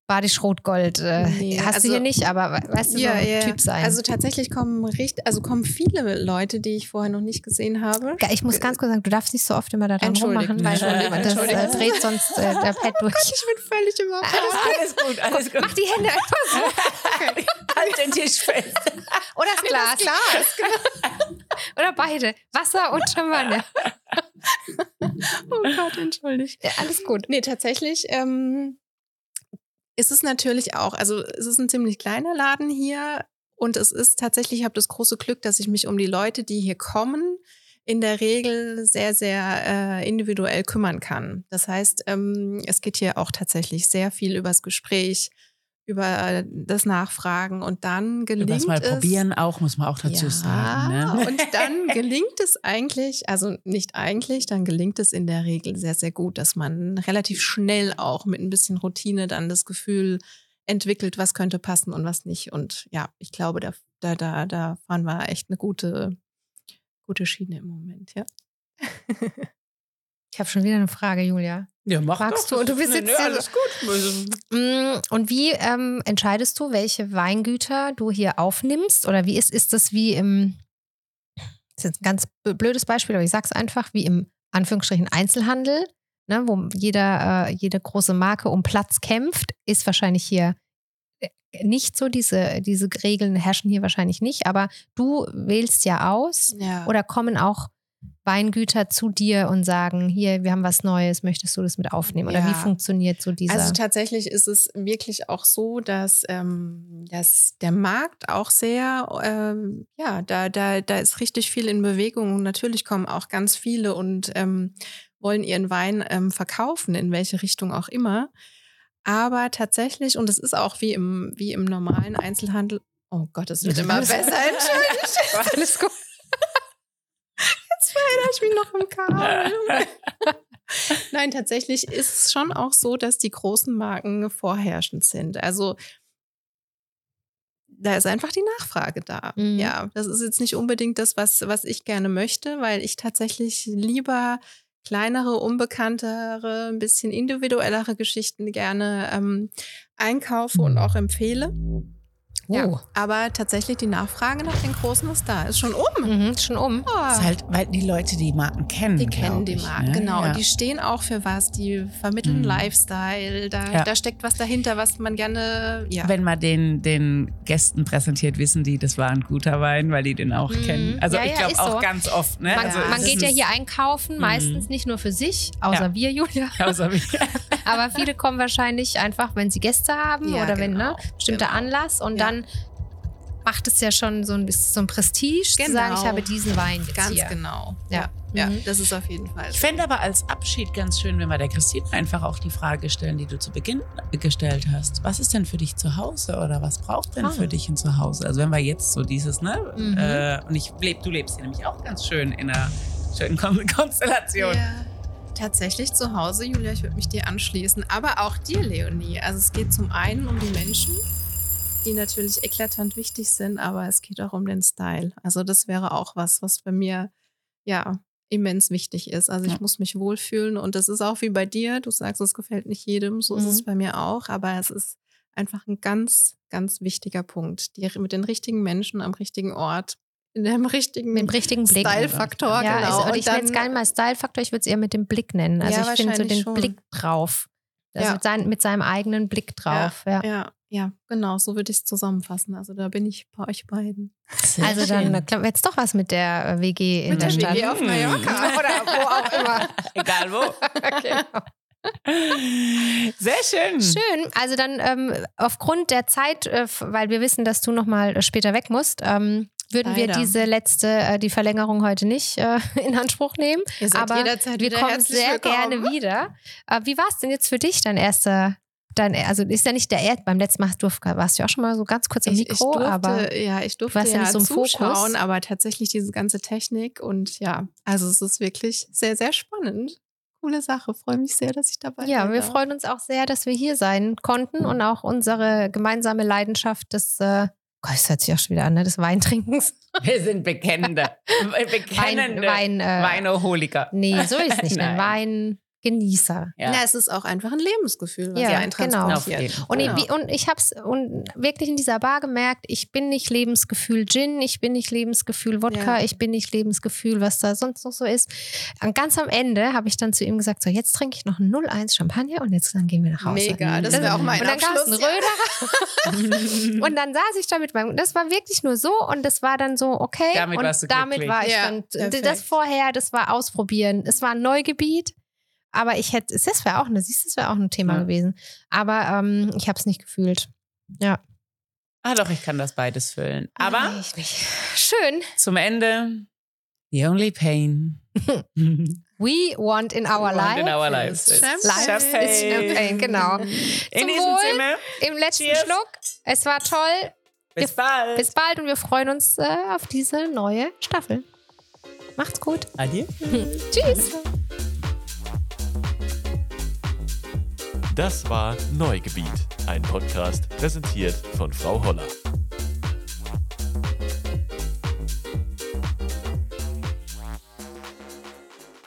S3: Badisch-Rot-Gold, äh,
S4: Nee,
S3: hast
S4: also-
S3: du hier nicht, aber we- weißt du, so ein Typ sein.
S4: Also tatsächlich kommen richtig, also kommen viele Leute, die ich vorher noch nicht gesehen habe.
S3: Ja, ich muss ganz kurz sagen, du darfst nicht so oft immer da dran rummachen, weil
S2: Entschuldigt,
S3: das äh, dreht sonst äh, der Pad durch.
S4: Ich bin völlig im
S2: Alles gut, alles gut.
S3: Mach die Hände einfach so.
S2: Halt den Tisch fest.
S3: Oder das Glas.
S4: Glas. genau.
S3: Oder beide. Wasser und Champagner.
S4: Oh Gott, entschuldigt.
S3: Ja, alles gut.
S4: Nee, tatsächlich ähm, ist es natürlich auch, also es ist ein ziemlich kleiner Laden hier und es ist tatsächlich, ich habe das große Glück, dass ich mich um die Leute, die hier kommen, in der Regel sehr, sehr äh, individuell kümmern kann. Das heißt, ähm, es geht hier auch tatsächlich sehr viel übers Gespräch, über das Nachfragen und dann gelingt
S2: Was mal
S4: es,
S2: probieren auch, muss man auch dazu
S4: ja,
S2: sagen. Ne?
S4: Und dann gelingt es eigentlich, also nicht eigentlich, dann gelingt es in der Regel sehr, sehr gut, dass man relativ schnell auch mit ein bisschen Routine dann das Gefühl entwickelt, was könnte passen und was nicht. Und ja, ich glaube, da, da, da, da fahren wir echt eine gute, gute Schiene im Moment, ja.
S3: Ich habe schon wieder eine Frage, Julia.
S2: Ja, mach
S3: Magst
S2: doch.
S3: du? Und du bist jetzt
S2: nee,
S3: hier
S2: alles gut.
S3: Mm, Und wie ähm, entscheidest du, welche Weingüter du hier aufnimmst? Oder wie ist, ist das wie im, das ist jetzt ein ganz blödes Beispiel, aber ich sag's einfach, wie im Anführungsstrichen Einzelhandel, ne, wo jeder, äh, jede große Marke um Platz kämpft, ist wahrscheinlich hier äh, nicht so. Diese, diese Regeln herrschen hier wahrscheinlich nicht, aber du wählst ja aus.
S4: Ja.
S3: Oder kommen auch Weingüter zu dir und sagen, hier, wir haben was Neues, möchtest du das mit aufnehmen? Oder
S4: Ja.
S3: wie funktioniert so dieser...
S4: Also tatsächlich ist es wirklich auch so, dass, ähm, dass der Markt auch sehr, ähm, ja, da, da, da ist richtig viel in Bewegung und natürlich kommen auch ganz viele und ähm, wollen ihren Wein ähm, verkaufen, in welche Richtung auch immer. Aber tatsächlich, und es ist auch wie im, wie im normalen Einzelhandel, oh Gott, es wird immer besser, entschuldigt.
S3: Alles gut.
S4: Erinnere ich mich noch im Kabel. Nein, tatsächlich ist es schon auch so, dass die großen Marken vorherrschend sind. Also da ist einfach die Nachfrage da.
S3: Mhm.
S4: Ja, das ist jetzt nicht unbedingt das, was, was ich gerne möchte, weil ich tatsächlich lieber kleinere, unbekanntere, ein bisschen individuellere Geschichten gerne ähm, einkaufe und auch empfehle. Ja,
S3: Oh.
S4: aber tatsächlich die Nachfrage nach den Großen ist da. Ist schon um.
S3: Mhm, schon um.
S4: Oh.
S2: ist halt, weil die Leute die Marken kennen.
S4: Die kennen die
S2: ich,
S4: Marken,
S2: ne?
S4: genau.
S2: Ja.
S4: Und die stehen auch für was. Die vermitteln
S2: Mhm.
S4: Lifestyle. Da,
S2: Ja.
S4: da steckt was dahinter, was man gerne, ja.
S2: Wenn man den, den Gästen präsentiert, wissen die, das war ein guter Wein, weil die den auch
S3: Mhm.
S2: kennen. Also
S3: Ja,
S2: ich glaube
S3: ist
S2: auch
S3: so.
S2: ganz oft. Ne?
S3: Man,
S2: also
S3: man geht ja
S2: ist-
S3: hier einkaufen,
S2: Mhm.
S3: meistens nicht nur für sich, außer
S2: Ja.
S3: wir, Julia.
S2: Außer wie,
S3: Aber viele kommen wahrscheinlich einfach, wenn sie Gäste haben
S4: Ja,
S3: oder wenn, ne,
S4: genau,
S3: bestimmter
S4: genau.
S3: Anlass und
S4: Ja.
S3: dann macht es ja schon so ein bisschen so ein Prestige zu sagen,
S4: Genau.
S3: ich habe diesen Wein jetzt
S4: Ganz
S3: hier.
S4: genau.
S3: Ja.
S4: Ja,
S3: Mhm.
S4: das ist auf jeden Fall.
S2: Ich fände aber als Abschied ganz schön, wenn wir der Christine einfach auch die Frage stellen, die du zu Beginn gestellt hast. Was ist denn für dich zu Hause oder was braucht denn
S3: Ah.
S2: für dich ein Zuhause? Also wenn wir jetzt so dieses, ne?
S3: Mhm.
S2: Äh, und ich leb, du lebst hier nämlich auch ganz schön in einer schönen Kon Konstellation.
S4: Ja, tatsächlich zu Hause, Julia, ich würde mich dir anschließen. Aber auch dir, Leonie. Also es geht zum einen um die Menschen, die natürlich eklatant wichtig sind, aber es geht auch um den Style. Also das wäre auch was, was bei mir, ja, immens wichtig ist. Also ich
S2: Ja.
S4: muss mich wohlfühlen und das ist auch wie bei dir. Du sagst, es gefällt nicht jedem, so ist
S3: Mhm.
S4: es bei mir auch, aber es ist einfach ein ganz, ganz wichtiger Punkt. Die, mit den richtigen Menschen am richtigen Ort, in dem richtigen
S3: Mit dem richtigen Blick.
S4: Style-Faktor,
S3: Ja,
S4: genau.
S3: also,
S4: Und
S3: ich jetzt
S4: dann-
S3: gar nicht mal Style-Faktor, ich würde es eher mit dem Blick nennen. Also
S4: Ja,
S3: ich finde so den
S4: schon.
S3: Blick drauf. Also
S4: Ja.
S3: mit, sein, mit seinem eigenen Blick drauf. Ja.
S4: Ja, ja, genau, so würde ich es zusammenfassen. Also da bin ich bei euch beiden.
S2: Sehr
S3: Also dann
S2: schön.
S3: klappt jetzt doch was mit der äh, WG in
S4: Mit
S3: der
S4: der
S3: Stadt.
S4: WG auf Mallorca.
S3: Oder wo auch immer.
S2: Egal wo.
S3: Genau.
S2: Sehr schön.
S3: Schön. Also dann ähm, aufgrund der Zeit, äh, weil wir wissen, dass du noch mal äh, später weg musst, ähm, würden wir
S4: Leider.
S3: diese letzte, äh, die Verlängerung heute nicht äh, in Anspruch nehmen.
S4: Ihr seid
S3: Aber
S4: jederzeit
S3: wir kommen sehr
S4: willkommen.
S3: gerne wieder. Äh, wie war es denn jetzt für dich, dein erster, dein, also ist ja nicht der Erd, beim letzten Mal durf, warst du ja auch schon mal so ganz kurz am
S4: Ich,
S3: Mikro,
S4: ich durfte,
S3: aber
S4: ja, ich durfte
S3: ja
S4: ja,
S3: so im
S4: zuschauen,
S3: Fokus.
S4: aber tatsächlich diese ganze Technik und ja, also es ist wirklich sehr, sehr spannend. Coole Sache, freue mich sehr, dass ich dabei
S3: ja,
S4: sein
S3: wir freuen uns auch sehr, dass wir hier sein konnten und auch unsere gemeinsame Leidenschaft des, äh, Gott, das hört sich auch schon wieder an, ne, des Weintrinkens.
S2: Wir sind bekennende, bekennende
S3: Wein, äh,
S2: Weinoholiker.
S3: Nee, so ist es nicht. Ein
S2: Nein.
S3: Weingenießer.
S2: Ja.
S4: Na, es ist auch einfach ein Lebensgefühl, was
S3: Ja,
S4: ja, ein
S3: genau.
S2: Auf
S4: transportiert.
S2: jeden
S3: Und,
S4: Genau.
S3: ich, und ich habe es wirklich in dieser Bar gemerkt, ich bin nicht Lebensgefühl Gin, ich bin nicht Lebensgefühl Wodka,
S4: Ja.
S3: ich bin nicht Lebensgefühl, was da sonst noch so ist. Und ganz am Ende habe ich dann zu ihm gesagt, so jetzt trinke ich noch ein 01 Champagner und jetzt dann gehen wir nach Hause.
S4: Mega, das
S2: Das-
S4: wäre auch mein
S3: und dann gab es einen
S4: Abschluss.
S3: Röder und dann saß ich da mit meinem, das war wirklich nur so und das war dann so, okay.
S2: Damit
S3: und
S2: warst du
S3: damit
S2: glücklich.
S3: war ich
S4: Ja,
S3: dann,
S4: perfekt.
S3: das vorher, das war ausprobieren. Es war ein Neugebiet, aber ich hätte, das wäre auch, eine, siehst du, das wäre auch ein Thema
S2: Ja.
S3: gewesen. Aber ähm, ich habe es nicht gefühlt. Ja.
S2: Ah doch, ich kann das beides füllen. Aber
S3: nicht. Schön.
S2: zum Ende, the only pain.
S3: We want in our life.
S2: in our lives.
S4: is
S2: It's
S3: Life is Champagne, genau.
S2: In
S3: Zum
S2: diesem
S3: Wohl.
S2: Sinne,
S3: Im letzten
S2: Cheers.
S3: Schluck. Es war toll.
S2: bis
S3: Wir-
S2: bald.
S3: Bis bald und wir freuen uns äh, auf diese neue Staffel. Macht's gut.
S2: Adieu.
S3: Tschüss.
S1: Das war Neugebiet, ein Podcast präsentiert von Frau Holler.